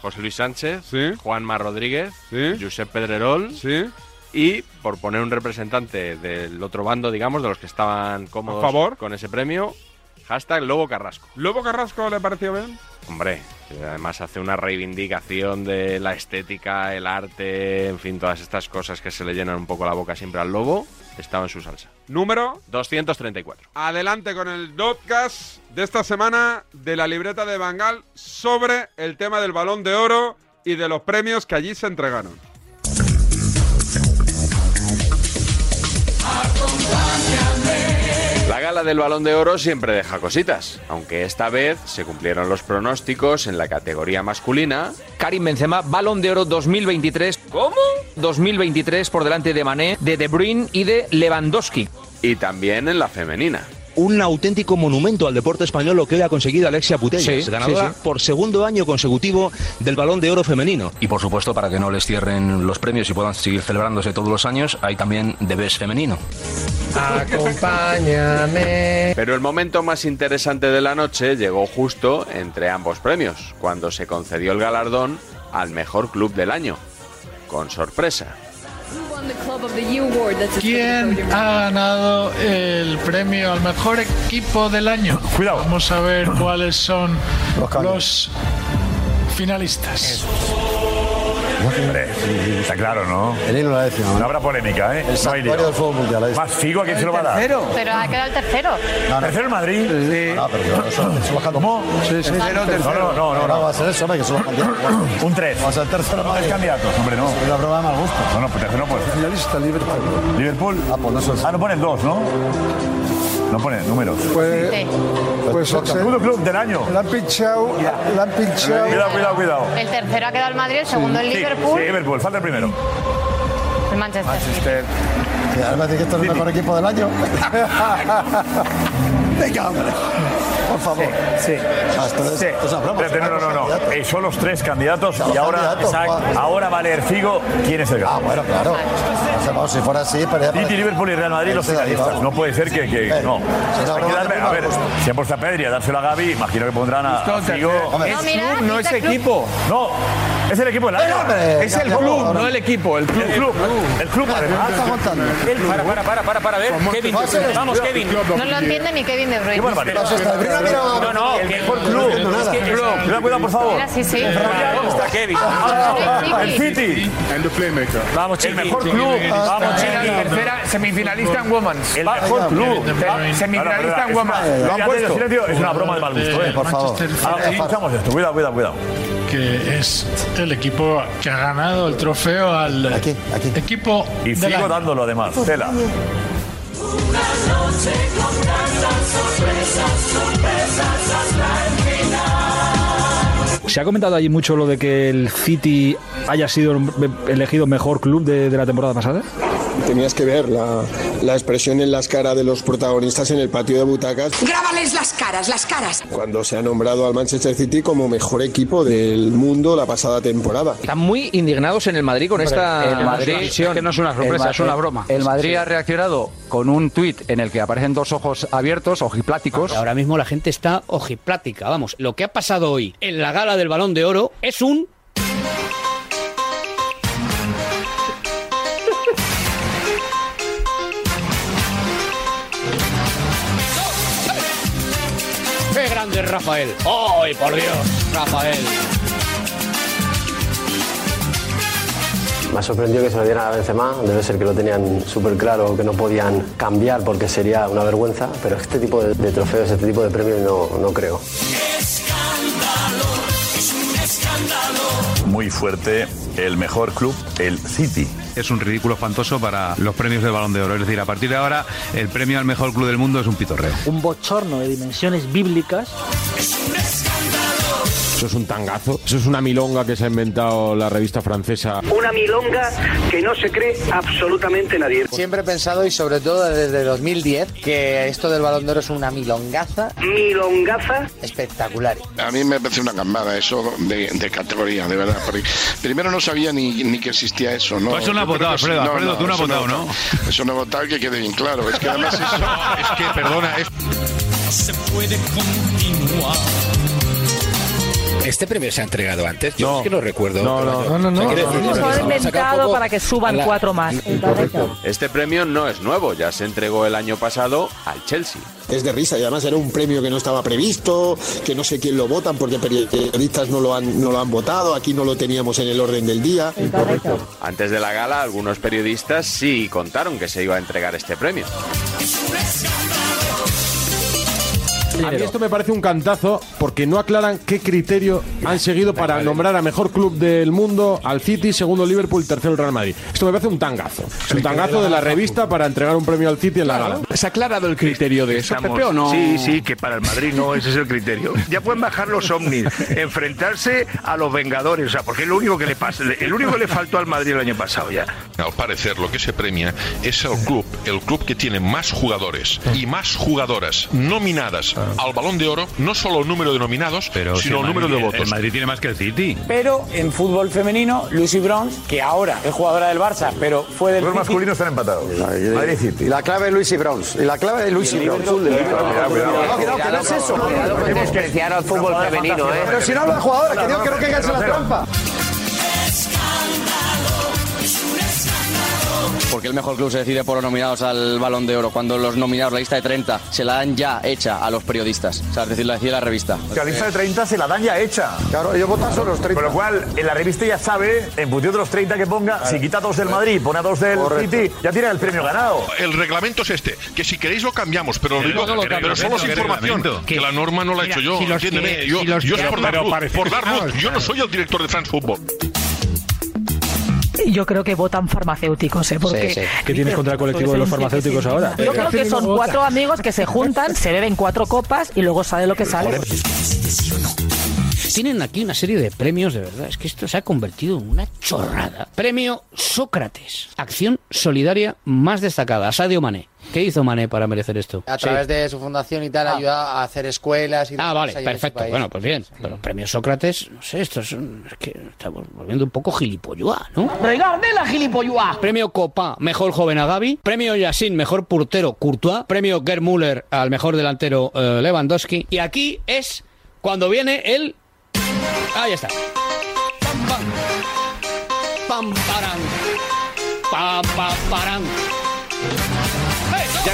[SPEAKER 3] José Luis Sánchez, Juanma Rodríguez, Josep Pedrerol, y por poner un representante del otro bando, digamos, de los que estaban cómodos
[SPEAKER 1] ¿A favor?
[SPEAKER 3] con ese premio, hashtag Lobo Carrasco.
[SPEAKER 1] ¿Lobo Carrasco le pareció bien?
[SPEAKER 3] Hombre, que además hace una reivindicación de la estética, el arte, en fin, todas estas cosas que se le llenan un poco la boca siempre al lobo, estaba en su salsa.
[SPEAKER 1] Número
[SPEAKER 3] 234.
[SPEAKER 1] Adelante con el podcast de esta semana de la libreta de Bangal sobre el tema del balón de oro y de los premios que allí se entregaron.
[SPEAKER 3] Gala del Balón de Oro siempre deja cositas, aunque esta vez se cumplieron los pronósticos en la categoría masculina.
[SPEAKER 21] Karim Benzema, Balón de Oro 2023. ¿Cómo? 2023 por delante de Mané, de De Bruyne y de Lewandowski.
[SPEAKER 3] Y también en la femenina.
[SPEAKER 30] Un auténtico monumento al deporte español lo que hoy ha conseguido Alexia Putellas,
[SPEAKER 21] Sí,
[SPEAKER 30] ganadora
[SPEAKER 21] sí, sí.
[SPEAKER 30] por segundo año consecutivo del Balón de Oro femenino.
[SPEAKER 18] Y por supuesto, para que no les cierren los premios y puedan seguir celebrándose todos los años, hay también de Best femenino.
[SPEAKER 3] Acompáñame. Pero el momento más interesante de la noche llegó justo entre ambos premios, cuando se concedió el galardón al mejor club del año. Con sorpresa.
[SPEAKER 31] ¿Quién ha ganado el premio al mejor equipo del año? Cuidado. Vamos a ver cuáles son los finalistas.
[SPEAKER 32] Hombre, está claro, ¿no?
[SPEAKER 33] El la décima.
[SPEAKER 32] No habrá polémica, ¿eh?
[SPEAKER 33] El
[SPEAKER 32] No hay
[SPEAKER 33] santuario
[SPEAKER 32] lío.
[SPEAKER 33] del fútbol mundial. ahí está.
[SPEAKER 32] Más Figo, ¿a quién se lo va a dar?
[SPEAKER 16] Pero ha quedado el tercero.
[SPEAKER 32] ¿Tercero el Madrid? Sí.
[SPEAKER 33] No, pero yo- eso- eso lo canto.
[SPEAKER 32] ¿Cómo?
[SPEAKER 33] Sí, sí.
[SPEAKER 32] No, no, no, no, no.
[SPEAKER 33] va a ser eso, hombre, que son los candidatos.
[SPEAKER 32] Un 3.
[SPEAKER 33] Va a ser tercero
[SPEAKER 32] No, tres candidatos, hombre, no.
[SPEAKER 33] Es una broma de mal gusto.
[SPEAKER 32] No, no, pues tercero no puede ser.
[SPEAKER 33] Finalista, Liverpool.
[SPEAKER 32] Liverpool.
[SPEAKER 33] Ah, pues no es
[SPEAKER 32] Ah, no ponen dos, ¿no? No ponen números.
[SPEAKER 33] Pues, pues
[SPEAKER 32] el segundo club del año.
[SPEAKER 33] La han pinchado, la han pinchado.
[SPEAKER 32] Cuidado, cuidado, cuidado.
[SPEAKER 16] El tercero ha quedado el Madrid, el segundo el
[SPEAKER 32] Sí,
[SPEAKER 16] Liverpool,
[SPEAKER 32] Sí, Liverpool, falta el primero.
[SPEAKER 16] el Manchester.
[SPEAKER 32] Manchester.
[SPEAKER 33] Que ahora me dice que esto es el mejor equipo del año. Venga, hombre. Por favor.
[SPEAKER 32] Sí.
[SPEAKER 33] Ah, broma.
[SPEAKER 32] Espérate, no, no, no, no. Eh, son los tres candidatos y ahora,
[SPEAKER 33] Juan.
[SPEAKER 32] ahora va a leer Figo quién es el
[SPEAKER 33] Ah,
[SPEAKER 32] ganador.
[SPEAKER 33] bueno, claro. O sea, vamos, si fuera así, pero
[SPEAKER 32] City, Liverpool y Real Madrid los
[SPEAKER 33] Sí,
[SPEAKER 32] finalistas. No puede ser que, que
[SPEAKER 33] Eh,
[SPEAKER 32] no. Hay que darle, a ver, si han puesto a Pedri a dárselo a Gaby, imagino que pondrán a, a Figo.
[SPEAKER 33] Hombre.
[SPEAKER 16] No, mira,
[SPEAKER 32] no es equipo. No, es el equipo del año.
[SPEAKER 33] hombre,
[SPEAKER 32] es el club, no el equipo. El club. El club, el club además.
[SPEAKER 18] Para, para, para, para, para, a ver. Kevin, vamos, Kevin.
[SPEAKER 16] No lo entiende ni Kevin De Bruyne.
[SPEAKER 18] No, no,
[SPEAKER 32] El mejor club. Es que- Cuidado, cuidado, por favor.
[SPEAKER 16] Mira, sí, sí.
[SPEAKER 18] ¿Dónde está Kevin?
[SPEAKER 32] Ah, El City.
[SPEAKER 18] Vamos,
[SPEAKER 32] El
[SPEAKER 18] Chiqui.
[SPEAKER 32] mejor club. Vamos,
[SPEAKER 15] Tercera semifinalista en Women's.
[SPEAKER 32] El mejor club.
[SPEAKER 15] Semifinalista en Women's.
[SPEAKER 32] Lo han puesto. Silencio, es una broma de mal gusto, eh.
[SPEAKER 33] Por favor.
[SPEAKER 32] Escuchamos esto, cuidado, cuidado, cuidado.
[SPEAKER 31] Que es el equipo que ha ganado el trofeo al
[SPEAKER 33] Aquí, aquí.
[SPEAKER 31] equipo
[SPEAKER 32] Y
[SPEAKER 31] año.
[SPEAKER 32] dándolo además. Tela.
[SPEAKER 18] Se ha comentado allí mucho lo de que el City haya sido elegido mejor club de, de la temporada pasada.
[SPEAKER 19] Tenías que ver la, la expresión en las caras de los protagonistas en el patio de butacas
[SPEAKER 22] Grábales las caras, las caras.
[SPEAKER 19] cuando se ha nombrado al Manchester City como mejor equipo del mundo la pasada temporada.
[SPEAKER 21] Están muy indignados en el Madrid con esta
[SPEAKER 34] el Madrid-
[SPEAKER 21] decisión.
[SPEAKER 34] que no
[SPEAKER 21] es una
[SPEAKER 34] El Ma- El Madrid ha reaccionado con un tuit en el que aparecen dos ojos abiertos, ojipláticos.
[SPEAKER 35] Ahora mismo la gente está ojiplática. Vamos, lo que ha pasado hoy en la gala del Balón de Oro es un es Rafael! ¡Ay, por Dios! Rafael.
[SPEAKER 36] Me ha sorprendido que se lo dieran a Benzema, debe ser que lo tenían súper claro que no podían cambiar porque sería una vergüenza, pero este tipo de, de trofeos, este tipo de premios no, no creo.
[SPEAKER 37] Escándalo, es un escándalo.
[SPEAKER 32] Muy fuerte. El mejor club, el City.
[SPEAKER 38] Es un ridículo espantoso para los premios del Balón de Oro. Es decir, a partir de ahora, el premio al mejor club del mundo es un pitorreo.
[SPEAKER 39] Un bochorno de dimensiones bíblicas.
[SPEAKER 37] Es un escándalo.
[SPEAKER 40] Eso es un tangazo. Eso es una milonga que se ha inventado la revista francesa.
[SPEAKER 41] Una milonga que no se cree absolutamente nadie.
[SPEAKER 42] Siempre he pensado, y sobre todo desde 2010, que esto del balón de oro es una milongaza.
[SPEAKER 41] ¿Milongaza?
[SPEAKER 42] Espectacular.
[SPEAKER 43] A mí me parece una gambada eso de, de categoría, de verdad. primero no sabía ni, ni que existía eso, ¿no?
[SPEAKER 38] Pues eso no ha votado,
[SPEAKER 43] que sí.
[SPEAKER 38] Alfredo. Alfredo, tú no has votado, ¿no?
[SPEAKER 43] Eso no he votado, que quede bien claro. Es que además eso...
[SPEAKER 38] es que, perdona, es...
[SPEAKER 44] No se puede continuar.
[SPEAKER 35] ¿Este premio se ha entregado antes? Yo es que no recuerdo.
[SPEAKER 40] No, no. No, no, no.
[SPEAKER 43] Inventado para que suban
[SPEAKER 35] la-
[SPEAKER 43] cuatro más.
[SPEAKER 3] Este premio no es nuevo, ya se entregó el año pasado al Chelsea.
[SPEAKER 19] Es de risa y además era un premio que no estaba previsto, que no sé quién lo votan porque periodistas no lo han, no lo han votado, aquí no lo teníamos en el orden del día.
[SPEAKER 3] Antes de la gala, algunos periodistas sí contaron que se iba a entregar este premio.
[SPEAKER 40] A mí esto me parece un cantazo porque no aclaran qué criterio han seguido para nombrar a mejor club del mundo al City, segundo Liverpool, tercero el Real Madrid. Esto me parece un tangazo. Es un tangazo de la revista para entregar un premio al City en la gala.
[SPEAKER 15] ¿Se ha aclarado el criterio de eso, Pepe, o no? Sí, sí, que para el Madrid no, ese es el criterio. Ya pueden bajar los ovnis, enfrentarse a los Vengadores, o sea, porque es lo único que le pasa, el único que le faltó al Madrid el año pasado ya.
[SPEAKER 45] Al parecer, lo que se premia es el club, el club que tiene más jugadores y más jugadoras nominadas al Balón de Oro, no solo el número de nominados,
[SPEAKER 38] Pero si
[SPEAKER 45] sino el
[SPEAKER 38] el
[SPEAKER 45] número de votos.
[SPEAKER 38] El Madrid tiene más que el City.
[SPEAKER 46] Pero en fútbol femenino, Lucy Bronze, que ahora es jugadora del Barça, pero fue del
[SPEAKER 32] Los masculinos están empatados. Madrid City.
[SPEAKER 33] Y la clave es Luis y Bronze. Y la clave es Luis y Bronze. Que no es eso.
[SPEAKER 46] despreciar al fútbol femenino, ¿eh?
[SPEAKER 33] Pero si no hablo de jugadoras, que digo que no caigan en la trampa.
[SPEAKER 34] ¿Por qué el mejor club se decide por los nominados al Balón de Oro cuando los nominados, la lista de 30, se la dan ya hecha a los periodistas? O sea, es decir, la decide la revista.
[SPEAKER 32] Que la lista de 30 se la dan ya hecha.
[SPEAKER 33] Claro, ellos votan solo los 30.
[SPEAKER 32] Con lo cual, en la revista ya sabe, en función de los 30 que ponga, si quita dos del Madrid y pone a dos del
[SPEAKER 45] Correcto.
[SPEAKER 32] City, ya tiene el premio ganado.
[SPEAKER 45] El reglamento es este, que si queréis lo cambiamos, pero, lo digo-
[SPEAKER 32] no lo
[SPEAKER 45] pero
[SPEAKER 32] cambiamos,
[SPEAKER 45] solo es
[SPEAKER 32] ¿qué
[SPEAKER 45] información, que la norma no la he hecho yo,
[SPEAKER 32] si que-
[SPEAKER 45] yo,
[SPEAKER 32] si
[SPEAKER 45] yo
[SPEAKER 32] que-
[SPEAKER 45] por dar luz, por dar luz,
[SPEAKER 32] Claro,
[SPEAKER 45] yo no soy el director de France Football.
[SPEAKER 47] Yo creo que votan farmacéuticos, ¿eh? Porque,
[SPEAKER 18] Sí, sí. ¿Qué tienes contra el colectivo de los farmacéuticos ahora?
[SPEAKER 47] Yo creo que son cuatro amigos que se juntan, se beben cuatro copas y luego sale lo que sale.
[SPEAKER 35] Tienen aquí una serie de premios, de verdad. Es que esto se ha convertido en una chorrada. Premio Sócrates. Acción solidaria más destacada. Sadio Mané. ¿Qué hizo Mané para merecer esto?
[SPEAKER 42] A
[SPEAKER 35] Sí.
[SPEAKER 42] través de su fundación y tal, ayuda a hacer escuelas y
[SPEAKER 35] Ah, vale, perfecto. Bueno, pues bien. Pero premio Sócrates, no sé, esto es, un- es que estamos volviendo un poco gilipolluá, ¿no?
[SPEAKER 47] ¡Regarde la gilipolluá!
[SPEAKER 35] Premio Copa, mejor joven a Gaby. Premio Yassin, mejor portero Courtois. Premio Gerd Müller al mejor delantero eh, Lewandowski. Y aquí es cuando viene el. Ahí está. Pam, pam. Pam, paran. Pam, pam, paran.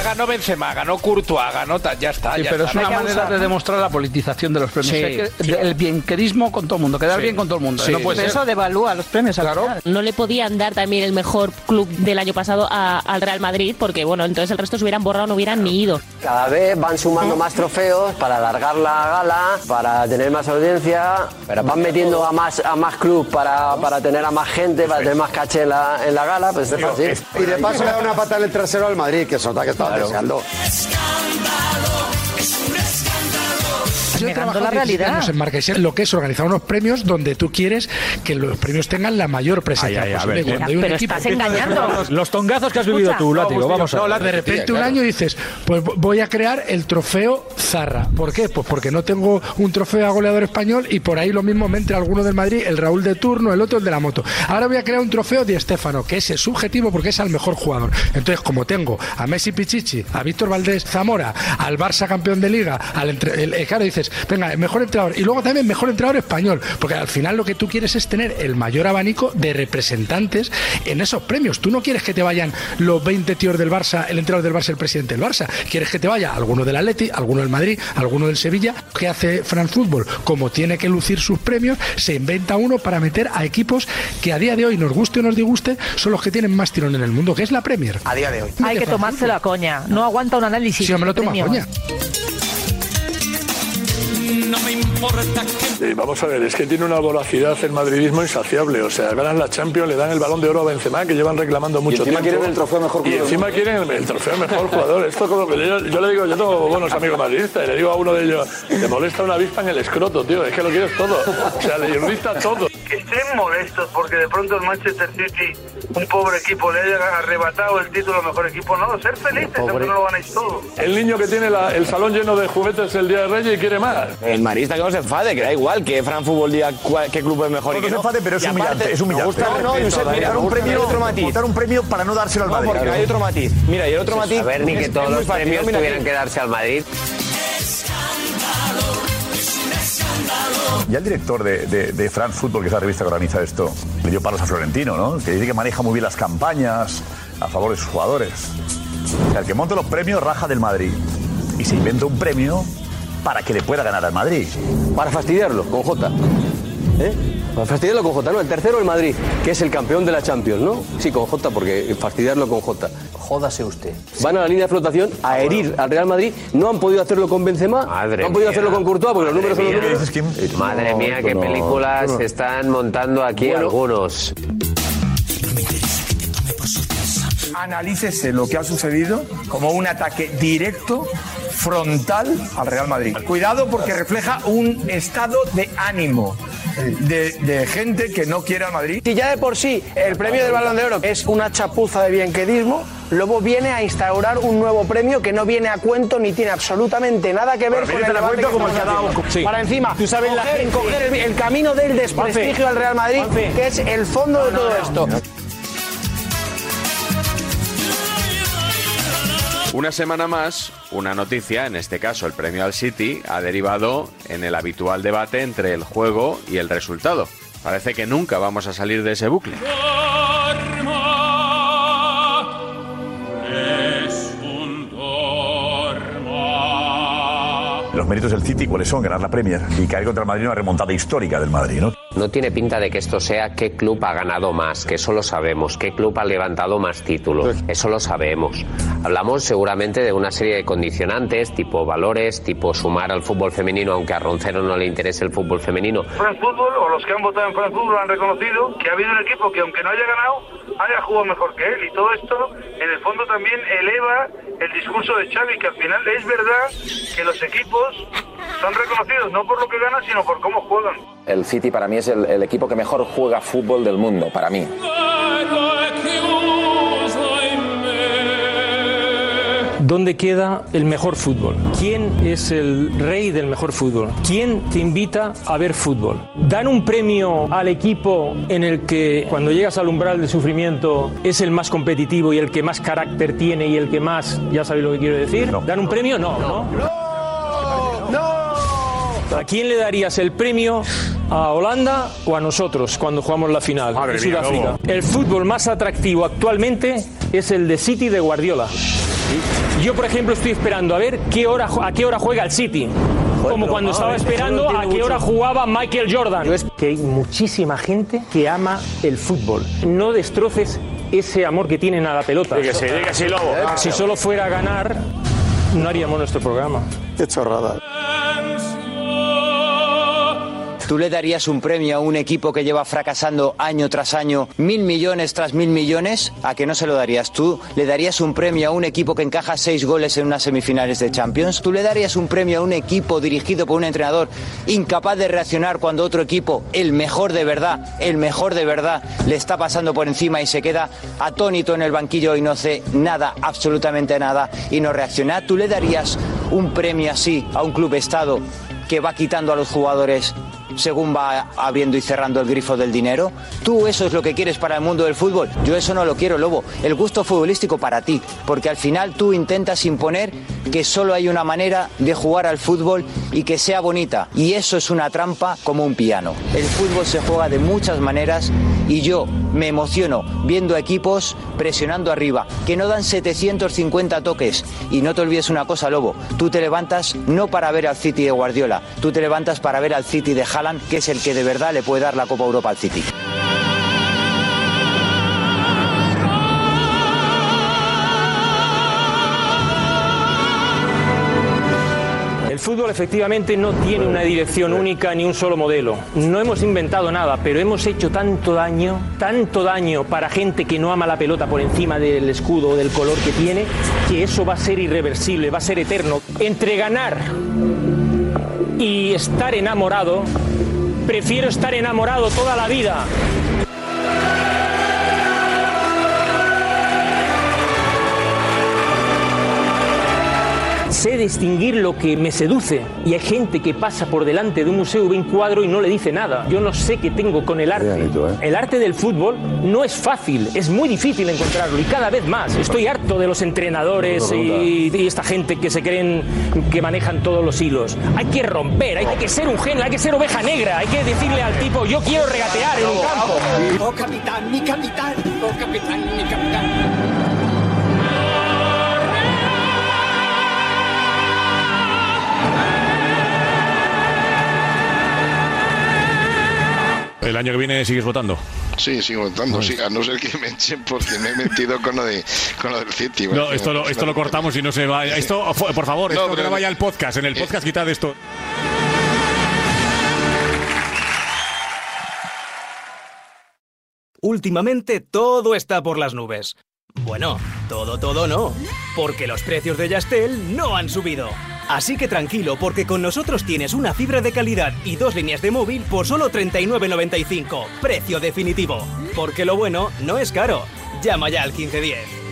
[SPEAKER 15] Ganó Benzema, ganó Courtois, ganó ya está.
[SPEAKER 47] Sí,
[SPEAKER 15] ya
[SPEAKER 47] pero
[SPEAKER 15] está.
[SPEAKER 47] es una manera
[SPEAKER 15] abusar.
[SPEAKER 47] de demostrar la politización de los premios.
[SPEAKER 15] Sí,
[SPEAKER 47] Hay que-
[SPEAKER 15] sí.
[SPEAKER 47] El bienquerismo con todo el mundo, quedar
[SPEAKER 15] Sí.
[SPEAKER 47] bien con todo el mundo.
[SPEAKER 15] Sí,
[SPEAKER 47] no puede
[SPEAKER 15] sí.
[SPEAKER 47] ser. Eso devalúa los premios. Claro.
[SPEAKER 48] No le podían dar también el mejor club del año pasado a- al Real Madrid porque, bueno, entonces el resto se hubieran borrado, no hubieran ni ido.
[SPEAKER 36] Cada vez van sumando más trofeos para alargar la gala, para tener más audiencia, van metiendo a más a más clubs para, para tener a más gente, para tener más caché en la, en la gala, pues es así.
[SPEAKER 33] Y de paso le da una patada en el trasero al Madrid, que es otra que estaba
[SPEAKER 36] Claro.
[SPEAKER 33] deseando.
[SPEAKER 47] Yo he
[SPEAKER 31] Negando
[SPEAKER 47] trabajado
[SPEAKER 31] la
[SPEAKER 47] 17
[SPEAKER 31] realidad.
[SPEAKER 47] años
[SPEAKER 31] en Marquesía, lo que es organizar unos premios donde tú quieres que los premios tengan la mayor presencia
[SPEAKER 40] Ay, ay,
[SPEAKER 31] posible.
[SPEAKER 40] ver,
[SPEAKER 31] Cuando hay un
[SPEAKER 47] pero
[SPEAKER 31] equipo
[SPEAKER 47] estás engañando.
[SPEAKER 18] Los tongazos que has vivido
[SPEAKER 47] Escucha.
[SPEAKER 18] tú, Látigo, vamos a
[SPEAKER 31] No,
[SPEAKER 18] ver.
[SPEAKER 31] de repente un año dices, pues voy a crear el trofeo Zarra. ¿Por qué? Pues porque no tengo un trofeo a goleador español y por ahí lo mismo me entra alguno del Madrid, el Raúl de turno, el otro el de la moto. Ahora voy a crear un trofeo de Estefano, que ese es subjetivo porque es al mejor jugador. Entonces, como tengo a Messi Pichichi, a Víctor Valdés Zamora, al Barça campeón de liga, al entre- el- eh, claro, dices, venga, el mejor entrenador. Y luego también mejor entrenador español, porque al final lo que tú quieres es tener el mayor abanico de representantes en esos premios. Tú no quieres que te vayan los 20 tíos del Barça, el entrenador del Barça, el presidente del Barça. Quieres que te vaya alguno del Atleti, alguno del Madrid, alguno del Sevilla. ¿Qué hace France Football? Como tiene que lucir sus premios, se inventa uno para meter a equipos que a día de hoy, nos guste o nos disguste, son los que tienen más tirón en el mundo, que es la Premier.
[SPEAKER 33] A día de hoy.
[SPEAKER 47] Hay que tomárselo a coña. No aguanta un análisis.
[SPEAKER 31] Si yo me lo tomo a
[SPEAKER 47] Premio.
[SPEAKER 31] coña.
[SPEAKER 49] Vamos a ver, es que tiene una voracidad el madridismo insaciable. O sea, ganan la Champions, le dan el balón de oro a Benzema, que llevan reclamando mucho
[SPEAKER 33] encima
[SPEAKER 49] tiempo.
[SPEAKER 33] quieren el trofeo mejor
[SPEAKER 49] Y
[SPEAKER 33] jugador.
[SPEAKER 49] encima quieren el, el trofeo mejor jugador. Esto como que yo, yo le digo, yo tengo buenos amigos madridistas y le digo a uno de ellos, te molesta una avispa en el escroto, tío, es que lo quieres todo. O sea, le irrita todo.
[SPEAKER 50] que estén molestos porque de pronto el Manchester City, un pobre equipo, le haya arrebatado el título al mejor equipo. No, ser felices, aunque no lo ganéis todo.
[SPEAKER 49] El niño que tiene la- el salón lleno de juguetes el día de Reyes y quiere más.
[SPEAKER 51] El marista que no se enfade, que da igual que Fran Fútbol diga qué club es mejor y
[SPEAKER 32] No
[SPEAKER 51] que
[SPEAKER 32] se enfade, pero es
[SPEAKER 51] Y aparte,
[SPEAKER 32] humillante, es humillante.
[SPEAKER 51] me gusta- No, no, Josep, mira,
[SPEAKER 32] un premio,
[SPEAKER 51] otro matiz.
[SPEAKER 32] votar un premio para no dárselo al
[SPEAKER 51] No,
[SPEAKER 32] Madrid.
[SPEAKER 51] porque hay otro matiz. Mira, y el otro matiz.
[SPEAKER 36] A ver, ni que todos los premios tuvieran que darse al Madrid.
[SPEAKER 32] Ya el director de, de, France Football, que es la revista que organiza esto, le dio palos a Florentino, ¿no? Que dice que maneja muy bien las campañas a favor de sus jugadores. O el que monta los premios raja del Madrid y se inventa un premio para que le pueda ganar al Madrid.
[SPEAKER 36] Para fastidiarlo, con J. ¿Eh? Para fastidiarlo con J. No, el tercero el Madrid, que es el campeón de la Champions, ¿no? Sí, con J, porque fastidiarlo con J. Jódase usted. Van a la línea de flotación a herir al Real Madrid. No han podido hacerlo con Benzema. no han podido hacerlo con Courtois, porque los números son los números. Madre No, mía, qué no, películas no. se están montando aquí Bueno. algunos.
[SPEAKER 52] Analícese lo que ha sucedido como un ataque directo, frontal al Real Madrid. Cuidado porque refleja un estado de ánimo de, de gente que no quiere al Madrid.
[SPEAKER 42] Si ya de por sí el premio del Balón de Oro es una chapuza de bienquedismo, luego viene a instaurar un nuevo premio que no viene a cuento ni tiene absolutamente nada que ver con el
[SPEAKER 32] a
[SPEAKER 42] debate
[SPEAKER 32] cuento
[SPEAKER 42] que
[SPEAKER 32] como el. Sí.
[SPEAKER 42] Para encima,
[SPEAKER 32] Tú sabes la
[SPEAKER 42] coger,
[SPEAKER 32] gente-
[SPEAKER 42] coger el, el camino del desprestigio
[SPEAKER 32] Juanfe,
[SPEAKER 42] al Real Madrid,
[SPEAKER 32] Juanfe.
[SPEAKER 42] que es el fondo de todo esto.
[SPEAKER 3] Una semana más, una noticia, en este caso el premio al City, ha derivado en el habitual debate entre el juego y el resultado. Parece que nunca vamos a salir de ese bucle.
[SPEAKER 32] Los méritos del City, ¿cuáles son? Ganar la Premier y caer contra el Madrid en una remontada histórica del Madrid, ¿no?
[SPEAKER 36] No tiene pinta de que esto sea qué club ha ganado más, que eso lo sabemos, qué club ha levantado más títulos, eso lo sabemos. Hablamos seguramente de una serie de condicionantes, tipo valores, tipo sumar al fútbol femenino, aunque a Roncero no le interese el fútbol femenino.
[SPEAKER 50] France Football, o los que han votado en France Football, han reconocido que ha habido un equipo que, aunque no haya ganado, haya jugado mejor que él. Y todo esto, en el fondo, también eleva el discurso de Xavi, que al final es verdad que los equipos son reconocidos no por lo que ganan, sino por cómo juegan.
[SPEAKER 53] El City para mí es el, el equipo que mejor juega fútbol del mundo, para mí.
[SPEAKER 54] ¿Dónde queda el mejor fútbol? ¿Quién es el rey del mejor fútbol? ¿Quién te invita a ver fútbol? ¿Dan un premio al equipo en el que cuando llegas al umbral del sufrimiento es el más competitivo y el que más carácter tiene y el que más, ya sabéis lo que quiero decir? ¿Dan un premio? No, ¿no? ¿A quién le darías el premio? ¿A Holanda o a nosotros cuando jugamos la final
[SPEAKER 32] Madre
[SPEAKER 54] en
[SPEAKER 32] mía,
[SPEAKER 54] Sudáfrica?
[SPEAKER 32] Lobo.
[SPEAKER 54] El fútbol más atractivo actualmente es el de City de Guardiola. Yo, por ejemplo, estoy esperando a ver qué hora, a qué hora juega el City. Como cuando estaba esperando a qué hora jugaba Michael Jordan. es que hay muchísima gente que ama el fútbol. No destroces ese amor que tienen a la pelota.
[SPEAKER 32] Que sí, Lobo.
[SPEAKER 54] Si solo fuera a ganar, no haríamos nuestro programa.
[SPEAKER 33] Qué chorrada.
[SPEAKER 51] ¿Tú le darías un premio a un equipo que lleva fracasando año tras año, mil millones tras mil millones? ¿A que no se lo darías? ¿Tú le darías un premio a un equipo que encaja seis goles en unas semifinales de Champions? ¿Tú le darías un premio a un equipo dirigido por un entrenador incapaz de reaccionar cuando otro equipo, el mejor de verdad, el mejor de verdad, le está pasando por encima y se queda atónito en el banquillo y no hace nada, absolutamente nada, y no reacciona? ¿Tú le darías un premio así a un club estado que va quitando a los jugadores según va abriendo y cerrando el grifo del dinero? ¿Tú eso es lo que quieres para el mundo del fútbol? Yo eso no lo quiero, Lobo. El gusto futbolístico para ti, porque al final tú intentas imponer que solo hay una manera de jugar al fútbol y que sea bonita. Y eso es una trampa como un piano. El fútbol se juega de muchas maneras y yo me emociono viendo equipos presionando arriba, que no dan 750 toques. Y no te olvides una cosa, Lobo, tú te levantas no para ver al City de Guardiola, tú te levantas para ver al City de Haaland, que es el que de verdad le puede dar la Copa Europa al City.
[SPEAKER 54] El fútbol efectivamente no tiene una dirección única ni un solo modelo. No hemos inventado nada, pero hemos hecho tanto daño, tanto daño para gente que no ama la pelota por encima del escudo o del color que tiene, que eso va a ser irreversible, va a ser eterno. Entre ganar y estar enamorado, prefiero estar enamorado toda la vida. Sé distinguir lo que me seduce y hay gente que pasa por delante de un museo, ve un cuadro y no le dice nada. Yo no sé qué tengo con el arte. El arte del fútbol no es fácil, es muy difícil encontrarlo y cada vez más. Estoy harto de los entrenadores y, y esta gente que se creen que manejan todos los hilos. Hay que romper, hay que ser un genio, hay que ser oveja negra, hay que decirle al tipo yo quiero regatear en un campo.
[SPEAKER 44] Oh capitán, mi capitán, oh capitán, mi capitán.
[SPEAKER 55] El año que viene sigues votando.
[SPEAKER 56] Sí, sigo votando, sí, a no ser que me echen porque me he metido con lo, de, con lo del City.
[SPEAKER 55] No, esto lo, esto lo cortamos y no se va. Esto, por favor,
[SPEAKER 56] No,
[SPEAKER 55] esto que
[SPEAKER 56] pero-
[SPEAKER 55] no vaya al podcast. En el podcast quitad esto.
[SPEAKER 57] Últimamente todo está por las nubes. Bueno, todo, todo no, porque los precios de Yastel no han subido. Así que tranquilo, porque con nosotros tienes una fibra de calidad y dos líneas de móvil por solo 39.95, precio definitivo. Porque lo bueno no es caro. Llama ya al 1510.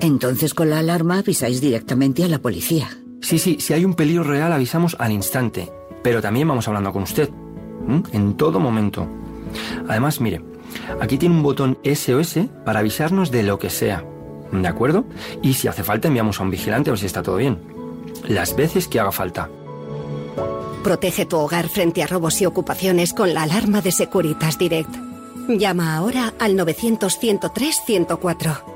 [SPEAKER 58] Entonces con la alarma avisáis directamente a la policía.
[SPEAKER 59] Sí, sí, si hay un peligro real avisamos al instante, pero también vamos hablando con usted, ¿m? en todo momento. Además, mire, aquí tiene un botón SOS para avisarnos de lo que sea, ¿de acuerdo? Y si hace falta enviamos a un vigilante a ver si está todo bien. Las veces que haga falta.
[SPEAKER 60] Protege tu hogar frente a robos y ocupaciones con la alarma de Securitas Direct. Llama ahora al 900-103-104.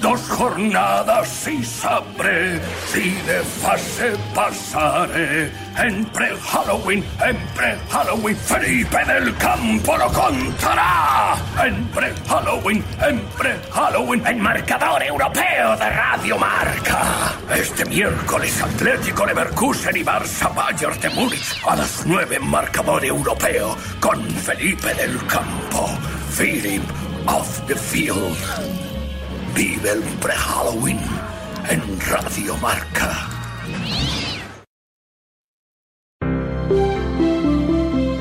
[SPEAKER 6] Dos jornadas y sabré si de fase pasaré. En pre-Halloween, en pre-Halloween, Felipe del Campo lo contará. En pre-Halloween, en pre-Halloween, en marcador europeo de Radio Marca. Este miércoles Atlético Leverkusen y Barça Bayern de Múnich a las 9 en marcador europeo con Felipe del Campo. Feeling of the Field. Vive el pre-Halloween en Radio Marca.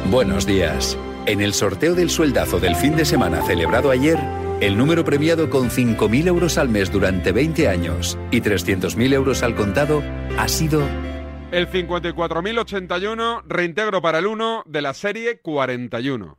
[SPEAKER 61] Buenos días. En el sorteo del sueldazo del fin de semana celebrado ayer, el número premiado con 5.000 euros al mes durante 20 años y 300.000 euros al contado ha sido
[SPEAKER 6] El 54.081, reintegro para el 1 de la serie 41.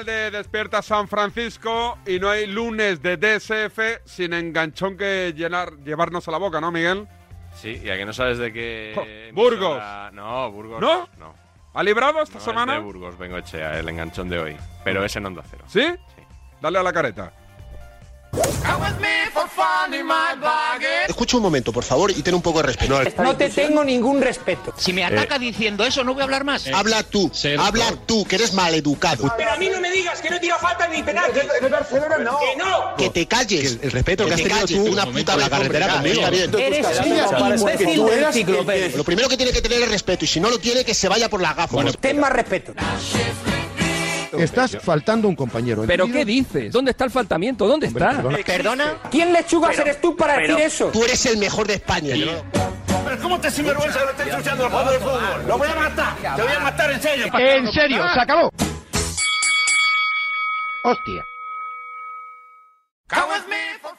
[SPEAKER 6] Recta final de Despierta San Francisco y no hay lunes de DSF sin enganchón que llenar, llevarnos a la boca, ¿no, Miguel?
[SPEAKER 3] Sí, y a que no sabes de qué.
[SPEAKER 6] Burgos.
[SPEAKER 3] emisora- No, Burgos.
[SPEAKER 6] ¿No?
[SPEAKER 3] No.
[SPEAKER 6] ¿Ha librado esta
[SPEAKER 3] No,
[SPEAKER 6] semana?
[SPEAKER 3] Es de Burgos, el enganchón de hoy. Pero es en Onda Cero.
[SPEAKER 6] ¿Sí? Dale a la careta.
[SPEAKER 62] Escucha un momento, por favor, y ten un poco de respeto.
[SPEAKER 42] No te tengo ningún respeto.
[SPEAKER 62] Si me
[SPEAKER 42] ataca
[SPEAKER 62] diciendo eso, no voy a hablar más. habla tú, habla tú, que eres maleducado.
[SPEAKER 42] Pero a mí no me digas que no tira falta ni penalti. De Barcelona no. Que no.
[SPEAKER 62] Que te calles.
[SPEAKER 32] El respeto que has
[SPEAKER 62] te
[SPEAKER 32] tenido
[SPEAKER 62] calles,
[SPEAKER 32] tú
[SPEAKER 62] una puta
[SPEAKER 32] la carretera conmigo.
[SPEAKER 62] está bien.
[SPEAKER 42] Eres un
[SPEAKER 62] el Lo primero que tiene que tener es respeto, y si no lo tiene, que se vaya por la gafa.
[SPEAKER 42] Ten más respeto.
[SPEAKER 54] Estás faltando un compañero.
[SPEAKER 21] ¿Pero qué dices? ¿Dónde está el faltamiento? ¿Dónde está?
[SPEAKER 54] Eh,
[SPEAKER 35] Perdona. ¿Quién lechugas pero, eres tú para decir eso?
[SPEAKER 63] Tú eres el mejor de España.
[SPEAKER 64] ¿cómo te sinvergüenza que lo estés ensuciando al juego de fútbol? ¡Lo voy a matar! ¡Te voy a matar en serio!
[SPEAKER 54] ¡En serio! ¡Se acabó! ¡Hostia!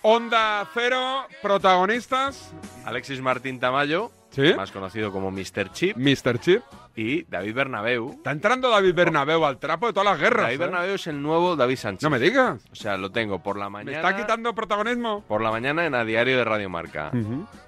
[SPEAKER 1] Onda Cero, protagonistas.
[SPEAKER 3] Alexis Martín Tamayo, más conocido como Mr. Chip.
[SPEAKER 1] Mr. Chip
[SPEAKER 3] y David Bernabeu.
[SPEAKER 1] Está entrando David Bernabeu al trapo de todas las guerras.
[SPEAKER 3] David
[SPEAKER 1] ¿eh?
[SPEAKER 3] Bernabeu es el nuevo David Sánchez.
[SPEAKER 1] No me digas.
[SPEAKER 3] O sea, lo tengo por la mañana.
[SPEAKER 1] ¿Me está quitando protagonismo?
[SPEAKER 3] Por la mañana en A Diario de Radio Marca.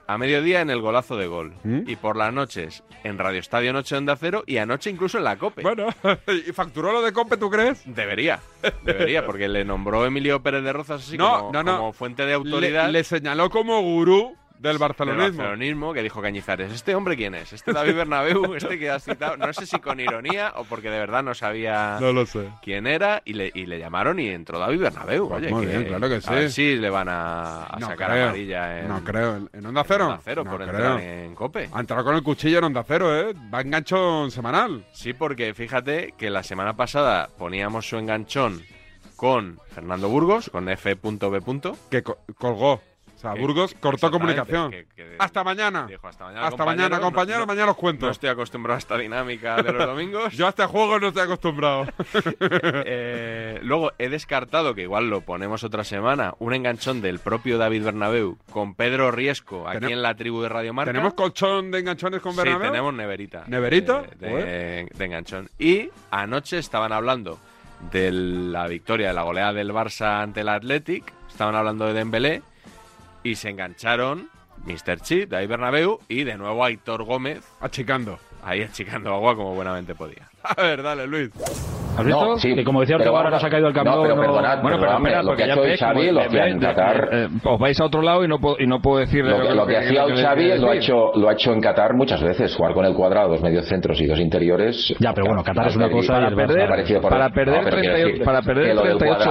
[SPEAKER 3] A mediodía en El Golazo de Gol. Y por las noches en Radio Estadio Noche Onda Cero y anoche incluso en la COPE.
[SPEAKER 1] Bueno, ¿y facturó lo de COPE, tú crees?
[SPEAKER 3] Debería. Debería, porque le nombró Emilio Pérez de Rozas así como, fuente de autoridad.
[SPEAKER 1] Le, le señaló como gurú del barcelonismo.
[SPEAKER 3] Del
[SPEAKER 1] barcelonismo,
[SPEAKER 3] que dijo Cañizares. ¿Este hombre quién es? ¿Este David Bernabéu? ¿Este que has citado? No sé si con ironía o porque de verdad no sabía quién era y le, y le llamaron y entró David Bernabéu.
[SPEAKER 1] Pues
[SPEAKER 3] Oye,
[SPEAKER 1] muy bien, claro que sí.
[SPEAKER 3] A ver si le van a, sacar
[SPEAKER 1] creo.
[SPEAKER 3] amarilla en...
[SPEAKER 1] No creo. ¿En Onda Cero?
[SPEAKER 3] En Onda Cero, por entrar en COPE.
[SPEAKER 1] Ha entrado con el cuchillo en Onda Cero, ¿eh? Va enganchón semanal.
[SPEAKER 3] Sí, porque fíjate que la semana pasada poníamos su enganchón con Fernando Burgos, con F.B.
[SPEAKER 1] Que colgó sea, Burgos cortó comunicación. Hasta mañana.
[SPEAKER 3] Hasta mañana,
[SPEAKER 1] hasta compañero,
[SPEAKER 3] mañana,
[SPEAKER 1] mañana os cuento.
[SPEAKER 3] No estoy acostumbrado a esta dinámica de los domingos.
[SPEAKER 1] Yo hasta este juego no estoy acostumbrado.
[SPEAKER 3] Eh, luego, he descartado, que igual lo ponemos otra semana, un enganchón del propio David Bernabeu con Pedro Riesco aquí en la tribu de Radio Marca.
[SPEAKER 1] ¿Tenemos colchón de enganchones con
[SPEAKER 3] Bernabeu?
[SPEAKER 1] Sí,
[SPEAKER 3] tenemos neverita.
[SPEAKER 1] ¿Neverita?
[SPEAKER 3] Eh, de, enganchón. Y anoche estaban hablando de la victoria, de la goleada del Barça ante el Athletic. Estaban hablando de Dembélé y se engancharon Mr. Chip, David Bernabeu y de nuevo Aitor Gómez.
[SPEAKER 1] Achicando.
[SPEAKER 3] Ahí achicando agua como buenamente podía.
[SPEAKER 1] A ver, dale, Luis.
[SPEAKER 65] ¿Has visto?
[SPEAKER 53] No, sí,
[SPEAKER 65] que como decía Ortega, ahora
[SPEAKER 53] nos
[SPEAKER 65] ha caído el campeón.
[SPEAKER 53] No, pero no... perdonad,
[SPEAKER 65] bueno, pero
[SPEAKER 53] esperad,
[SPEAKER 65] porque
[SPEAKER 53] lo que
[SPEAKER 65] ya
[SPEAKER 53] Xavi lo hacía en Qatar.
[SPEAKER 65] Eh, os vais a otro lado y no, puedo, y no puedo decir...
[SPEAKER 53] Lo, que, lo que, hacía Xavi lo ha, hecho, lo ha hecho en Qatar muchas veces, jugar con el cuadrado, dos mediocentros y dos interiores.
[SPEAKER 65] Ya, pero bueno, Qatar es una cosa...
[SPEAKER 53] Para perder, para perder,
[SPEAKER 65] 38, para perder 38...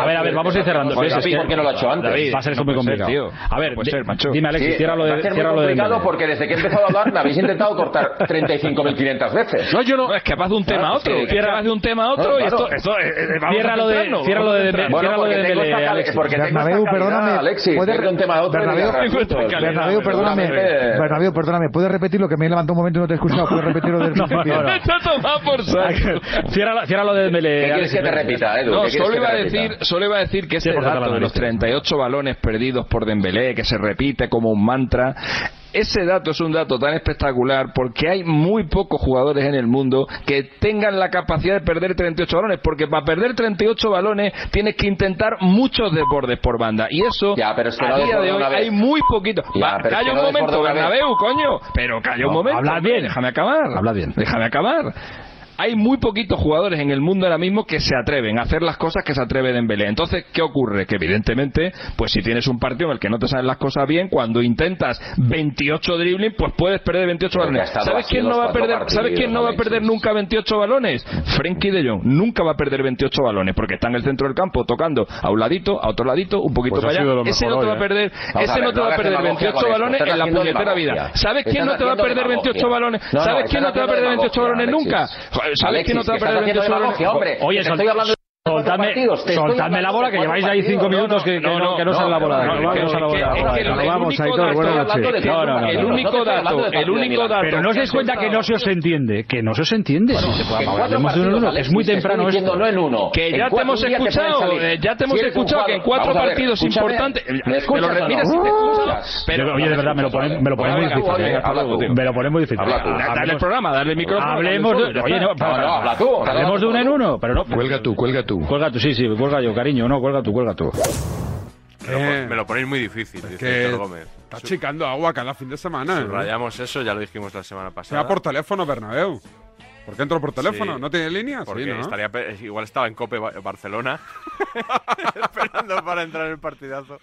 [SPEAKER 65] A ver, a ver, vamos a ir cerrando.
[SPEAKER 53] ¿Por qué no lo ha hecho antes?
[SPEAKER 65] Va a ser muy complicado. A ver,
[SPEAKER 53] eh,
[SPEAKER 65] dime Alexis, cierra lo de... Va
[SPEAKER 53] complicado porque desde que he empezado a hablar me habéis intentado cortar 35.500 veces.
[SPEAKER 65] No, yo no... Es capaz de un tema a otro.
[SPEAKER 53] Es
[SPEAKER 65] de un tema tema a otro
[SPEAKER 53] no,
[SPEAKER 65] y esto... Eso, eh, eh
[SPEAKER 21] cierra lo de, cierra lo de,
[SPEAKER 53] bueno,
[SPEAKER 21] cierra lo de Dembélé, Alexis.
[SPEAKER 53] Porque
[SPEAKER 66] Bernabéu, perdóname,
[SPEAKER 53] Alexis, puedes un tema a otro
[SPEAKER 66] Bernabéu, Bernabéu, perdóname, Bernabéu, perdóname, ¿puedes repetir lo que me levantó un momento y no te he escuchado? ¿Puedes repetir lo
[SPEAKER 65] del
[SPEAKER 66] principio?
[SPEAKER 65] No, por cierra lo de Dembélé.
[SPEAKER 53] ¿Qué quieres que te repita, Edu?
[SPEAKER 65] No, solo iba a decir, solo iba a decir que
[SPEAKER 45] este
[SPEAKER 65] dato de los 38 balones perdidos por Dembélé, que se repite como un mantra, ese dato es un dato tan espectacular porque hay muy pocos jugadores en el mundo que tengan la capacidad de perder 38 balones, porque para perder 38 balones tienes que intentar muchos desbordes por banda. Y eso,
[SPEAKER 53] ya, pero es que
[SPEAKER 65] a día de hoy, hay muy poquito.
[SPEAKER 53] Ya,
[SPEAKER 65] Va, calla un momento, Bernabeu, coño. Pero calla un momento. Habla
[SPEAKER 45] bien,
[SPEAKER 65] déjame acabar.
[SPEAKER 45] Habla bien.
[SPEAKER 65] Déjame acabar hay muy poquitos jugadores en el mundo ahora mismo que se atreven a hacer las cosas que se atreven en Entonces, ¿qué ocurre? Que evidentemente, pues si tienes un partido en el que no te salen las cosas bien, cuando intentas 28 dribbling, pues puedes perder 28 balones. ¿Sabes quién no va a perder, ¿sabes quién no va a perder nunca 28 balones? Frenkie de Jong nunca va a perder 28 balones porque está en el centro del campo tocando a un ladito, a otro ladito, un poquito
[SPEAKER 45] pues
[SPEAKER 65] para allá. Ese no te va a perder, ese no te va a perder 28 balones en la puñetera vida. ¿Sabes quién no te va a perder 28 balones? ¿Sabes quién no te va a perder 28 balones nunca? ¿Sabes
[SPEAKER 53] Alexis,
[SPEAKER 65] que no te va a perder
[SPEAKER 53] el tesoro?
[SPEAKER 45] Oye,
[SPEAKER 53] estoy hablando
[SPEAKER 45] soltadme, la bola que lleváis ahí cinco minutos que,
[SPEAKER 65] no,
[SPEAKER 45] no, que no,
[SPEAKER 65] no.
[SPEAKER 45] Vamos, Aitor, buenas noches.
[SPEAKER 65] El único dato, el único dato.
[SPEAKER 45] Pero no os dais cuenta que no se os entiende, que no se os entiende.
[SPEAKER 53] Pues
[SPEAKER 45] es muy temprano esto.
[SPEAKER 53] No en uno.
[SPEAKER 65] Que
[SPEAKER 53] eh,
[SPEAKER 65] ya te hemos escuchado, ya te hemos escuchado que en cuatro partidos importantes.
[SPEAKER 53] Eh,
[SPEAKER 65] me lo
[SPEAKER 53] escuchas.
[SPEAKER 45] Oye, de verdad me lo ponen me lo ponen muy difícil. ¿eh? Me lo ponen muy difícil.
[SPEAKER 65] Dale el programa, dale el micrófono.
[SPEAKER 45] Hablemos de, oye, no, hablemos de uno en uno, pero no.
[SPEAKER 54] Cuelga tú, cuelga tú.
[SPEAKER 45] Cuelga tú, sí, sí, cuelga yo, cariño. No, cuelga tú, cuelga tú.
[SPEAKER 3] Me lo eh, ponéis muy difícil, dice
[SPEAKER 1] que
[SPEAKER 3] Gómez.
[SPEAKER 1] Está chicando agua cada fin de semana. ¿eh?
[SPEAKER 3] Subrayamos eh. eso, ya lo dijimos la semana pasada.
[SPEAKER 1] Por teléfono, Bernabéu. ¿Por qué entró por teléfono? ¿No tiene
[SPEAKER 3] líneas? Igual estaba en COPE Barcelona esperando para entrar en el partidazo.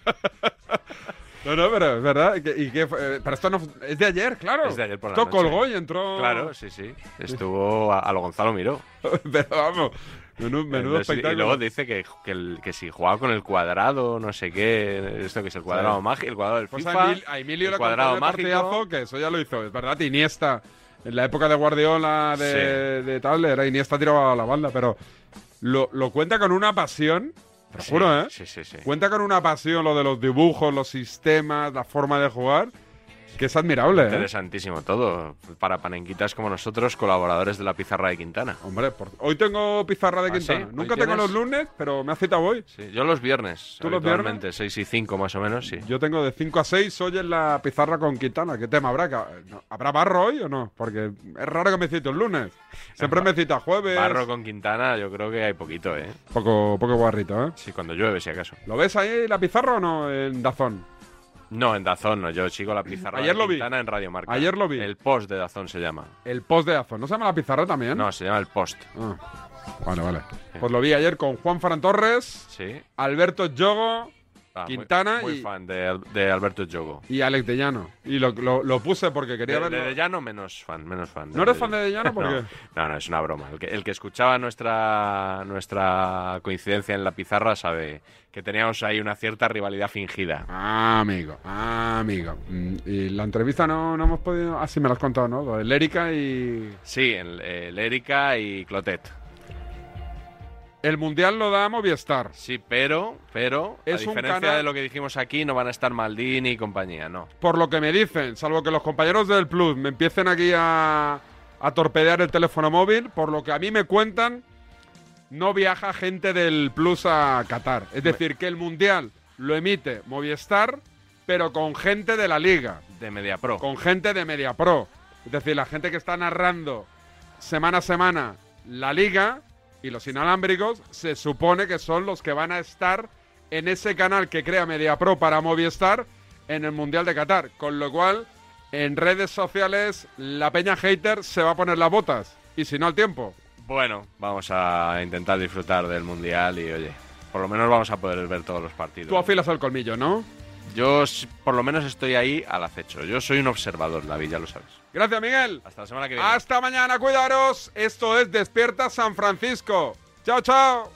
[SPEAKER 1] No, no, pero es verdad. ¿Y qué fue? Eh, pero esto no, es de ayer, claro.
[SPEAKER 3] Es de ayer por la
[SPEAKER 1] esto colgó y entró.
[SPEAKER 3] Claro, sí, sí. Estuvo a, a lo Gonzalo Miró.
[SPEAKER 1] pero vamos, Menudo, menudo
[SPEAKER 3] espectáculo. Y luego dice que, que, el, que, si jugaba con el cuadrado, no sé qué, esto que es el cuadrado mágico, el cuadrado del
[SPEAKER 1] pues
[SPEAKER 3] FIFA,
[SPEAKER 1] a Emilio
[SPEAKER 3] el
[SPEAKER 1] le
[SPEAKER 3] cuadrado mágico.
[SPEAKER 1] que eso ya lo hizo, es verdad, Iniesta. En la época de Guardiola, de, sí. de, de tal, era Iniesta tiraba a la banda, pero lo, lo cuenta con una pasión te
[SPEAKER 3] sí,
[SPEAKER 1] juro, ¿eh?
[SPEAKER 3] Sí, sí, sí.
[SPEAKER 1] Cuenta con una pasión lo de los dibujos, los sistemas, la forma de jugar que es admirable. ¿eh?
[SPEAKER 3] Interesantísimo todo. Para panenquitas como nosotros, colaboradores de la pizarra de Quintana.
[SPEAKER 1] Hombre, por- hoy tengo pizarra de
[SPEAKER 3] ¿Ah,
[SPEAKER 1] Quintana. Nunca tengo
[SPEAKER 3] tienes?
[SPEAKER 1] los lunes, pero me ha citado hoy.
[SPEAKER 3] Sí, yo los viernes.
[SPEAKER 1] ¿Tú los
[SPEAKER 3] habitualmente, 6 y 5 más o menos, sí.
[SPEAKER 1] Yo tengo de 5 a 6 hoy en la pizarra con Quintana. ¿Qué tema habrá? ¿Ca- no, ¿Habrá barro hoy o no? Porque es raro que me cite el lunes. Siempre me cita jueves.
[SPEAKER 3] Barro con Quintana, yo creo que hay poquito, ¿eh?
[SPEAKER 1] Poco, poco guarrito, ¿eh?
[SPEAKER 3] Sí, cuando llueve, si acaso.
[SPEAKER 1] ¿Lo ves ahí la pizarra o no en Dazón?
[SPEAKER 3] No, en Dazón, no. Yo sigo la pizarra
[SPEAKER 1] Ayer
[SPEAKER 3] de
[SPEAKER 1] lo vi.
[SPEAKER 3] Quintana en Radio Marca.
[SPEAKER 1] Ayer lo vi.
[SPEAKER 3] El post de Dazón se llama.
[SPEAKER 1] El post de Dazón. ¿No se llama la pizarra también?
[SPEAKER 3] No, se llama el post.
[SPEAKER 1] Ah, vale, vale. Pues lo vi ayer con Juan Fran Torres,
[SPEAKER 3] Sí.
[SPEAKER 1] Alberto Yogo
[SPEAKER 3] Ah, muy-
[SPEAKER 1] Quintana
[SPEAKER 3] muy,
[SPEAKER 1] y-
[SPEAKER 3] fan de, de Alberto Yogo.
[SPEAKER 1] y Alex de Llano. Y lo, lo- lo puse porque quería verlo.
[SPEAKER 3] de, de Llano menos fan, menos fan.
[SPEAKER 1] ¿No eres fan de De Llano? ¿Por
[SPEAKER 3] no,
[SPEAKER 1] qué?
[SPEAKER 3] no, no, es una broma. El que, el que escuchaba nuestra, nuestra coincidencia en la pizarra sabe que teníamos ahí una cierta rivalidad fingida.
[SPEAKER 1] Ah, amigo, ah, amigo. Mm, Y la entrevista no, no hemos podido. Ah, sí, me lo has contado, ¿no? De Lérica y.
[SPEAKER 3] Sí, en eh, Lérica y Clotet.
[SPEAKER 1] El mundial lo da Movistar.
[SPEAKER 3] Sí, pero, pero,
[SPEAKER 1] Es
[SPEAKER 3] a
[SPEAKER 1] un
[SPEAKER 3] diferencia
[SPEAKER 1] canal-
[SPEAKER 3] de lo que dijimos aquí, no van a estar Maldini y compañía, no.
[SPEAKER 1] Por lo que me dicen, salvo que los compañeros del Plus me empiecen aquí a, a torpedear el teléfono móvil, por lo que a mí me cuentan, no viaja gente del Plus a Qatar. Es decir, que el mundial lo emite Movistar, pero con gente de la liga.
[SPEAKER 3] De Media Pro.
[SPEAKER 1] Con gente de Media Pro. Es decir, la gente que está narrando semana a semana la liga y los inalámbricos se supone que son los que van a estar en ese canal que crea Media Pro para Movistar en el Mundial de Qatar. Con lo cual, en redes sociales, la peña hater se va a poner las botas. Y si no, al tiempo.
[SPEAKER 3] Bueno, vamos a intentar disfrutar del Mundial y, oye, por lo menos vamos a poder ver todos los partidos.
[SPEAKER 1] Tú afilas el colmillo, ¿no?
[SPEAKER 3] Yo, por lo menos, estoy ahí al acecho. Yo soy un observador, David, ya lo sabes.
[SPEAKER 1] Gracias, Miguel.
[SPEAKER 3] Hasta la semana que viene.
[SPEAKER 1] Hasta mañana, cuidaros. Esto es Despierta San Francisco. Chao, chao.